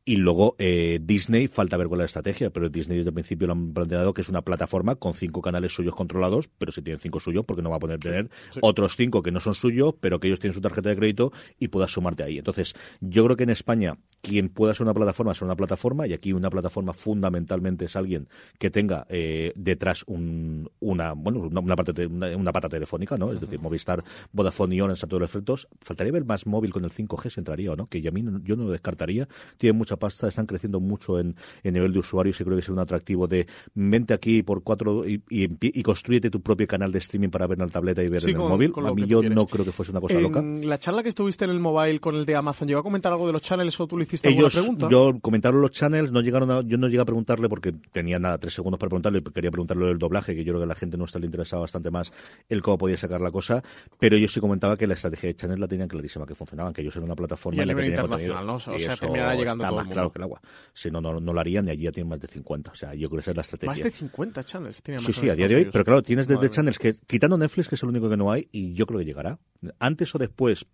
[SPEAKER 1] Y luego eh, Disney, falta ver es la estrategia, pero Disney desde el principio lo han planteado que es una plataforma con cinco canales suyos controlados, pero si tienen cinco suyos, porque no va a poder tener otros cinco que no son suyos, pero que ellos tienen su tarjeta de crédito y puedas sumarte ahí. Entonces, yo creo que en España quien pueda ser una plataforma será una plataforma y aquí una plataforma fundamentalmente es alguien que tenga eh, detrás un, una bueno una, una parte te- una, una pata telefónica, ¿no? Es decir, Movistar, Vodafone y Orange a todos los efectos. Faltaría ver más móvil con el 5G si entraría o no, que yo a mí no- yo no lo descartaría. Tienen mucha pasta, están creciendo mucho en, en nivel de usuarios y creo que es un atractivo de vente aquí por cuatro y, y, construyete tu propio canal de streaming para ver en la tableta y ver
[SPEAKER 2] Sí,
[SPEAKER 1] en el móvil. A mí yo
[SPEAKER 2] quieres.
[SPEAKER 1] no creo que fuese una cosa
[SPEAKER 2] en
[SPEAKER 1] loca.
[SPEAKER 2] la charla que estuviste en el mobile con el de Amazon, ¿llegó a comentar algo de los channels o tú le hiciste alguna
[SPEAKER 1] Ellos,
[SPEAKER 2] pregunta?
[SPEAKER 1] yo comentaron los channels, no llegaron a, yo no llegué a preguntarle porque tenía nada, tres segundos para preguntarle, quería preguntarle del doblaje, que yo creo que a la gente nuestra le interesaba bastante más el cómo podía sacar la cosa, pero yo sí comentaba que la estrategia de channels la tenían clarísima, que funcionaban, que ellos eran una plataforma
[SPEAKER 2] Y
[SPEAKER 1] en la que tenían contenido.
[SPEAKER 2] ¿no? O sea,
[SPEAKER 1] eso
[SPEAKER 2] llegando
[SPEAKER 1] está más claro que el agua. Si no, no, no lo harían y allí ya tienen más de 50. O sea, yo creo que esa es la estrategia.
[SPEAKER 2] Más de 50 channels tenía
[SPEAKER 1] Sí, sí, a día de hoy, pero claro, tienes desde channels que, quitando Netflix, que es el único que no hay, y yo creo que llegará, antes o después,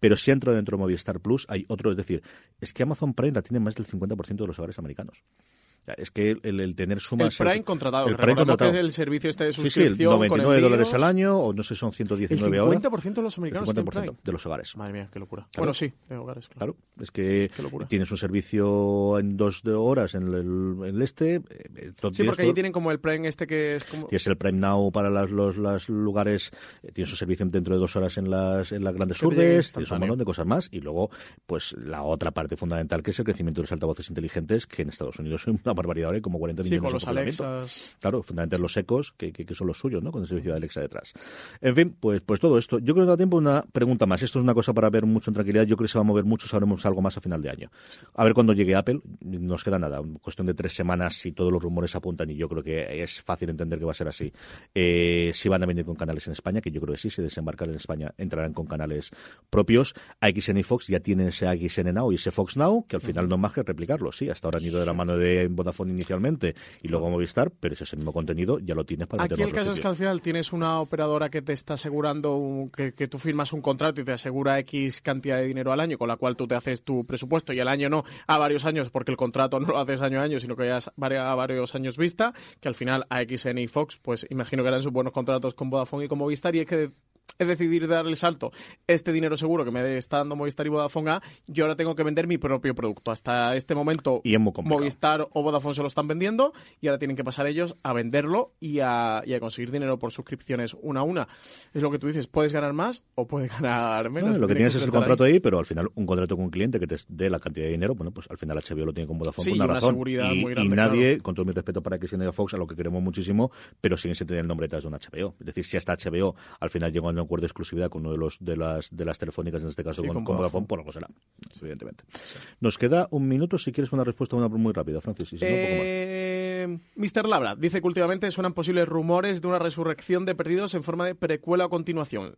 [SPEAKER 1] pero si entra dentro de Movistar Plus, hay otro, es decir, es que Amazon Prime la tiene más del 50% de los hogares americanos. Es que el, el tener
[SPEAKER 2] El
[SPEAKER 1] sumas...
[SPEAKER 2] Prime contratado.
[SPEAKER 1] El Prime contratado.
[SPEAKER 2] que es el servicio este de
[SPEAKER 1] Sí, sí, el
[SPEAKER 2] suscripción
[SPEAKER 1] 99
[SPEAKER 2] con
[SPEAKER 1] dólares al año, o no sé, son
[SPEAKER 2] El
[SPEAKER 1] 119 ahora.
[SPEAKER 2] 50% de los americanos
[SPEAKER 1] El
[SPEAKER 2] tienen
[SPEAKER 1] 50%
[SPEAKER 2] Prime.
[SPEAKER 1] de los hogares.
[SPEAKER 2] Madre mía, qué locura.
[SPEAKER 1] Claro.
[SPEAKER 2] Bueno, sí, de hogares, claro.
[SPEAKER 1] Claro, es que tienes un servicio en dos horas en el, en el este. eh, todo-
[SPEAKER 2] Sí, porque ahí
[SPEAKER 1] todo-
[SPEAKER 2] tienen como el Prime este que es como...
[SPEAKER 1] Tienes el Prime Now para las, los, los lugares, eh, tienes su servicio dentro de dos horas en las, en las grandes
[SPEAKER 2] Que
[SPEAKER 1] urbes, tienes un montón de cosas más. Y luego, pues la otra parte fundamental que es el crecimiento de los altavoces inteligentes, que en Estados Unidos es una barbaridad ahora, hay como 40
[SPEAKER 2] Sí,
[SPEAKER 1] millones
[SPEAKER 2] con
[SPEAKER 1] de
[SPEAKER 2] los. Alexas.
[SPEAKER 1] Claro, fundamentalmente los ecos, que, que, que son los suyos, ¿no? Con el servicio de Alexa detrás. En fin, pues, pues todo esto. Yo creo que da tiempo una pregunta más. Esto es una cosa para ver mucho en tranquilidad. Yo creo que se va a mover mucho, sabremos algo más a final de año. A ver cuando llegue Apple. Nos queda nada, cuestión de tres semanas si todos los rumores apuntan, y yo creo que es fácil entender que va a ser así. Eh, si van a venir con canales en España, que yo creo que sí, si desembarcar en España entrarán con canales propios. AXN y Fox ya tienen ese AXN Now y ese Fox Now, que al final no es más que replicarlo. Sí, hasta ahora han ido de la mano de Vodafone inicialmente y luego Movistar, pero es ese mismo contenido, ya lo tienes para
[SPEAKER 2] Aquí el caso es que al final tienes una operadora que te está asegurando un- que, que tú firmas un contrato y te asegura X cantidad de dinero al año, con la cual tú te haces tu presupuesto y al año no, a varios años, porque el contrato no lo haces año a año, sino que ya es a varios años vista, que al final AXN y Fox, pues imagino que harán sus buenos contratos con Vodafone y con Movistar y es que es decidir dar el salto. Este dinero seguro que me está dando Movistar y Vodafone A, yo ahora tengo que vender mi propio producto. Hasta este momento
[SPEAKER 1] Y es muy.
[SPEAKER 2] Movistar o Vodafone se lo están vendiendo y ahora tienen que pasar ellos a venderlo y a, y a conseguir dinero por suscripciones una a una. Es lo que tú dices, puedes ganar más o puedes ganar menos.
[SPEAKER 1] No, lo que tienes es el contrato ahí. pero al final un contrato con un cliente que te dé la cantidad de dinero, bueno, pues al final HBO lo tiene con Vodafone
[SPEAKER 2] Sí,
[SPEAKER 1] por
[SPEAKER 2] y
[SPEAKER 1] una,
[SPEAKER 2] una
[SPEAKER 1] razón.
[SPEAKER 2] seguridad
[SPEAKER 1] y,
[SPEAKER 2] muy
[SPEAKER 1] y
[SPEAKER 2] grande,
[SPEAKER 1] nadie, con todo mi respeto para que sea Fox, a lo que queremos muchísimo, pero siguen sin tener el nombre detrás de un HBO. Es decir, si hasta HBO al final llegó a acuerdo de exclusividad con uno de los de las de las telefónicas, en este caso
[SPEAKER 2] Sí,
[SPEAKER 1] con,
[SPEAKER 2] con Vodafone.
[SPEAKER 1] Por algo será, evidentemente. Nos queda un minuto si quieres una respuesta una muy rápida, Francis. si no.
[SPEAKER 2] Eh, Mr. Labra dice que últimamente suenan posibles rumores de una resurrección de perdidos en forma de precuela o continuación.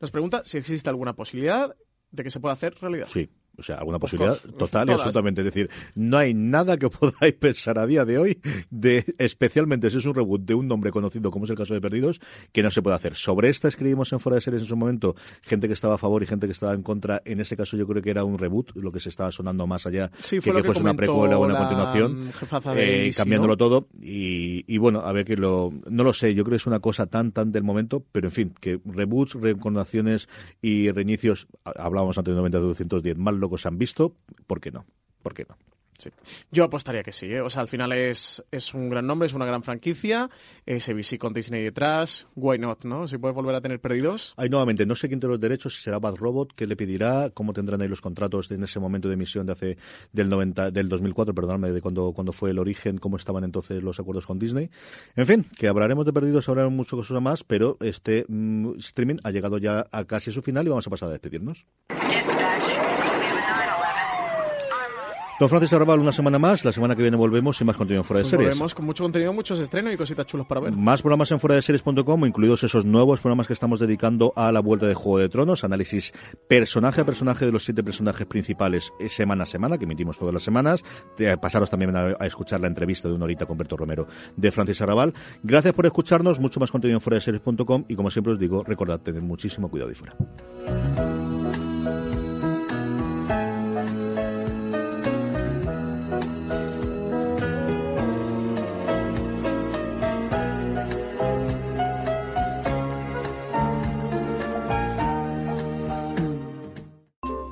[SPEAKER 2] Nos pregunta si existe alguna posibilidad de que se pueda hacer realidad.
[SPEAKER 1] Sí. O sea, alguna posibilidad total y
[SPEAKER 2] Todas.
[SPEAKER 1] absolutamente. Es decir, no hay nada que podáis pensar a día de hoy, de especialmente si es un reboot de un nombre conocido, como es el caso de Perdidos, que no se puede hacer. Sobre esta escribimos en Fuera de Series en su momento, gente que estaba a favor y gente que estaba en contra. En ese caso yo creo que era un reboot, lo que se estaba sonando más allá
[SPEAKER 2] Sí,
[SPEAKER 1] que
[SPEAKER 2] fue lo
[SPEAKER 1] que
[SPEAKER 2] que
[SPEAKER 1] fuese una precuela o una continuación, eh, cambiándolo
[SPEAKER 2] ¿no?
[SPEAKER 1] todo. Y, y bueno, a ver que lo... No lo sé, yo creo que es una cosa tan, tan del momento, pero en fin, que reboots, reencarnaciones y reinicios, hablábamos anteriormente de 210, más locos se han visto, ¿por qué no? ¿Por qué no?
[SPEAKER 2] Sí. Yo apostaría que sí, ¿eh? o sea, al final es, es un gran nombre, es una gran franquicia, es ABC con Disney detrás, why not, ¿no? Si puede volver a tener perdidos.
[SPEAKER 1] Ahí nuevamente, no sé quién tiene los derechos, si será Bad Robot, qué le pedirá, cómo tendrán ahí los contratos en ese momento de emisión de hace del 90, del 2004, perdóname, de cuando, cuando fue el origen, cómo estaban entonces los acuerdos con Disney. En fin, que hablaremos de perdidos, hablaremos muchas cosas más, pero este mm, streaming ha llegado ya a casi su final y vamos a pasar a despedirnos. Don Francis Arrabal, una semana más. La semana que viene volvemos y más contenido en Fuera de
[SPEAKER 2] Pues
[SPEAKER 1] Series.
[SPEAKER 2] volvemos con mucho contenido, muchos estrenos y cositas chulos para ver.
[SPEAKER 1] Más programas en fuera de series.com, incluidos esos nuevos programas que estamos dedicando a la vuelta de Juego de Tronos, análisis personaje a personaje de los siete personajes principales eh, semana a semana, que emitimos todas las semanas. De- pasaros también a, a escuchar la entrevista de una horita con Berto Romero de Francis Arrabal. Gracias por escucharnos, mucho más contenido en fuera de series.com y como siempre os digo, recordad tener muchísimo cuidado y fuera.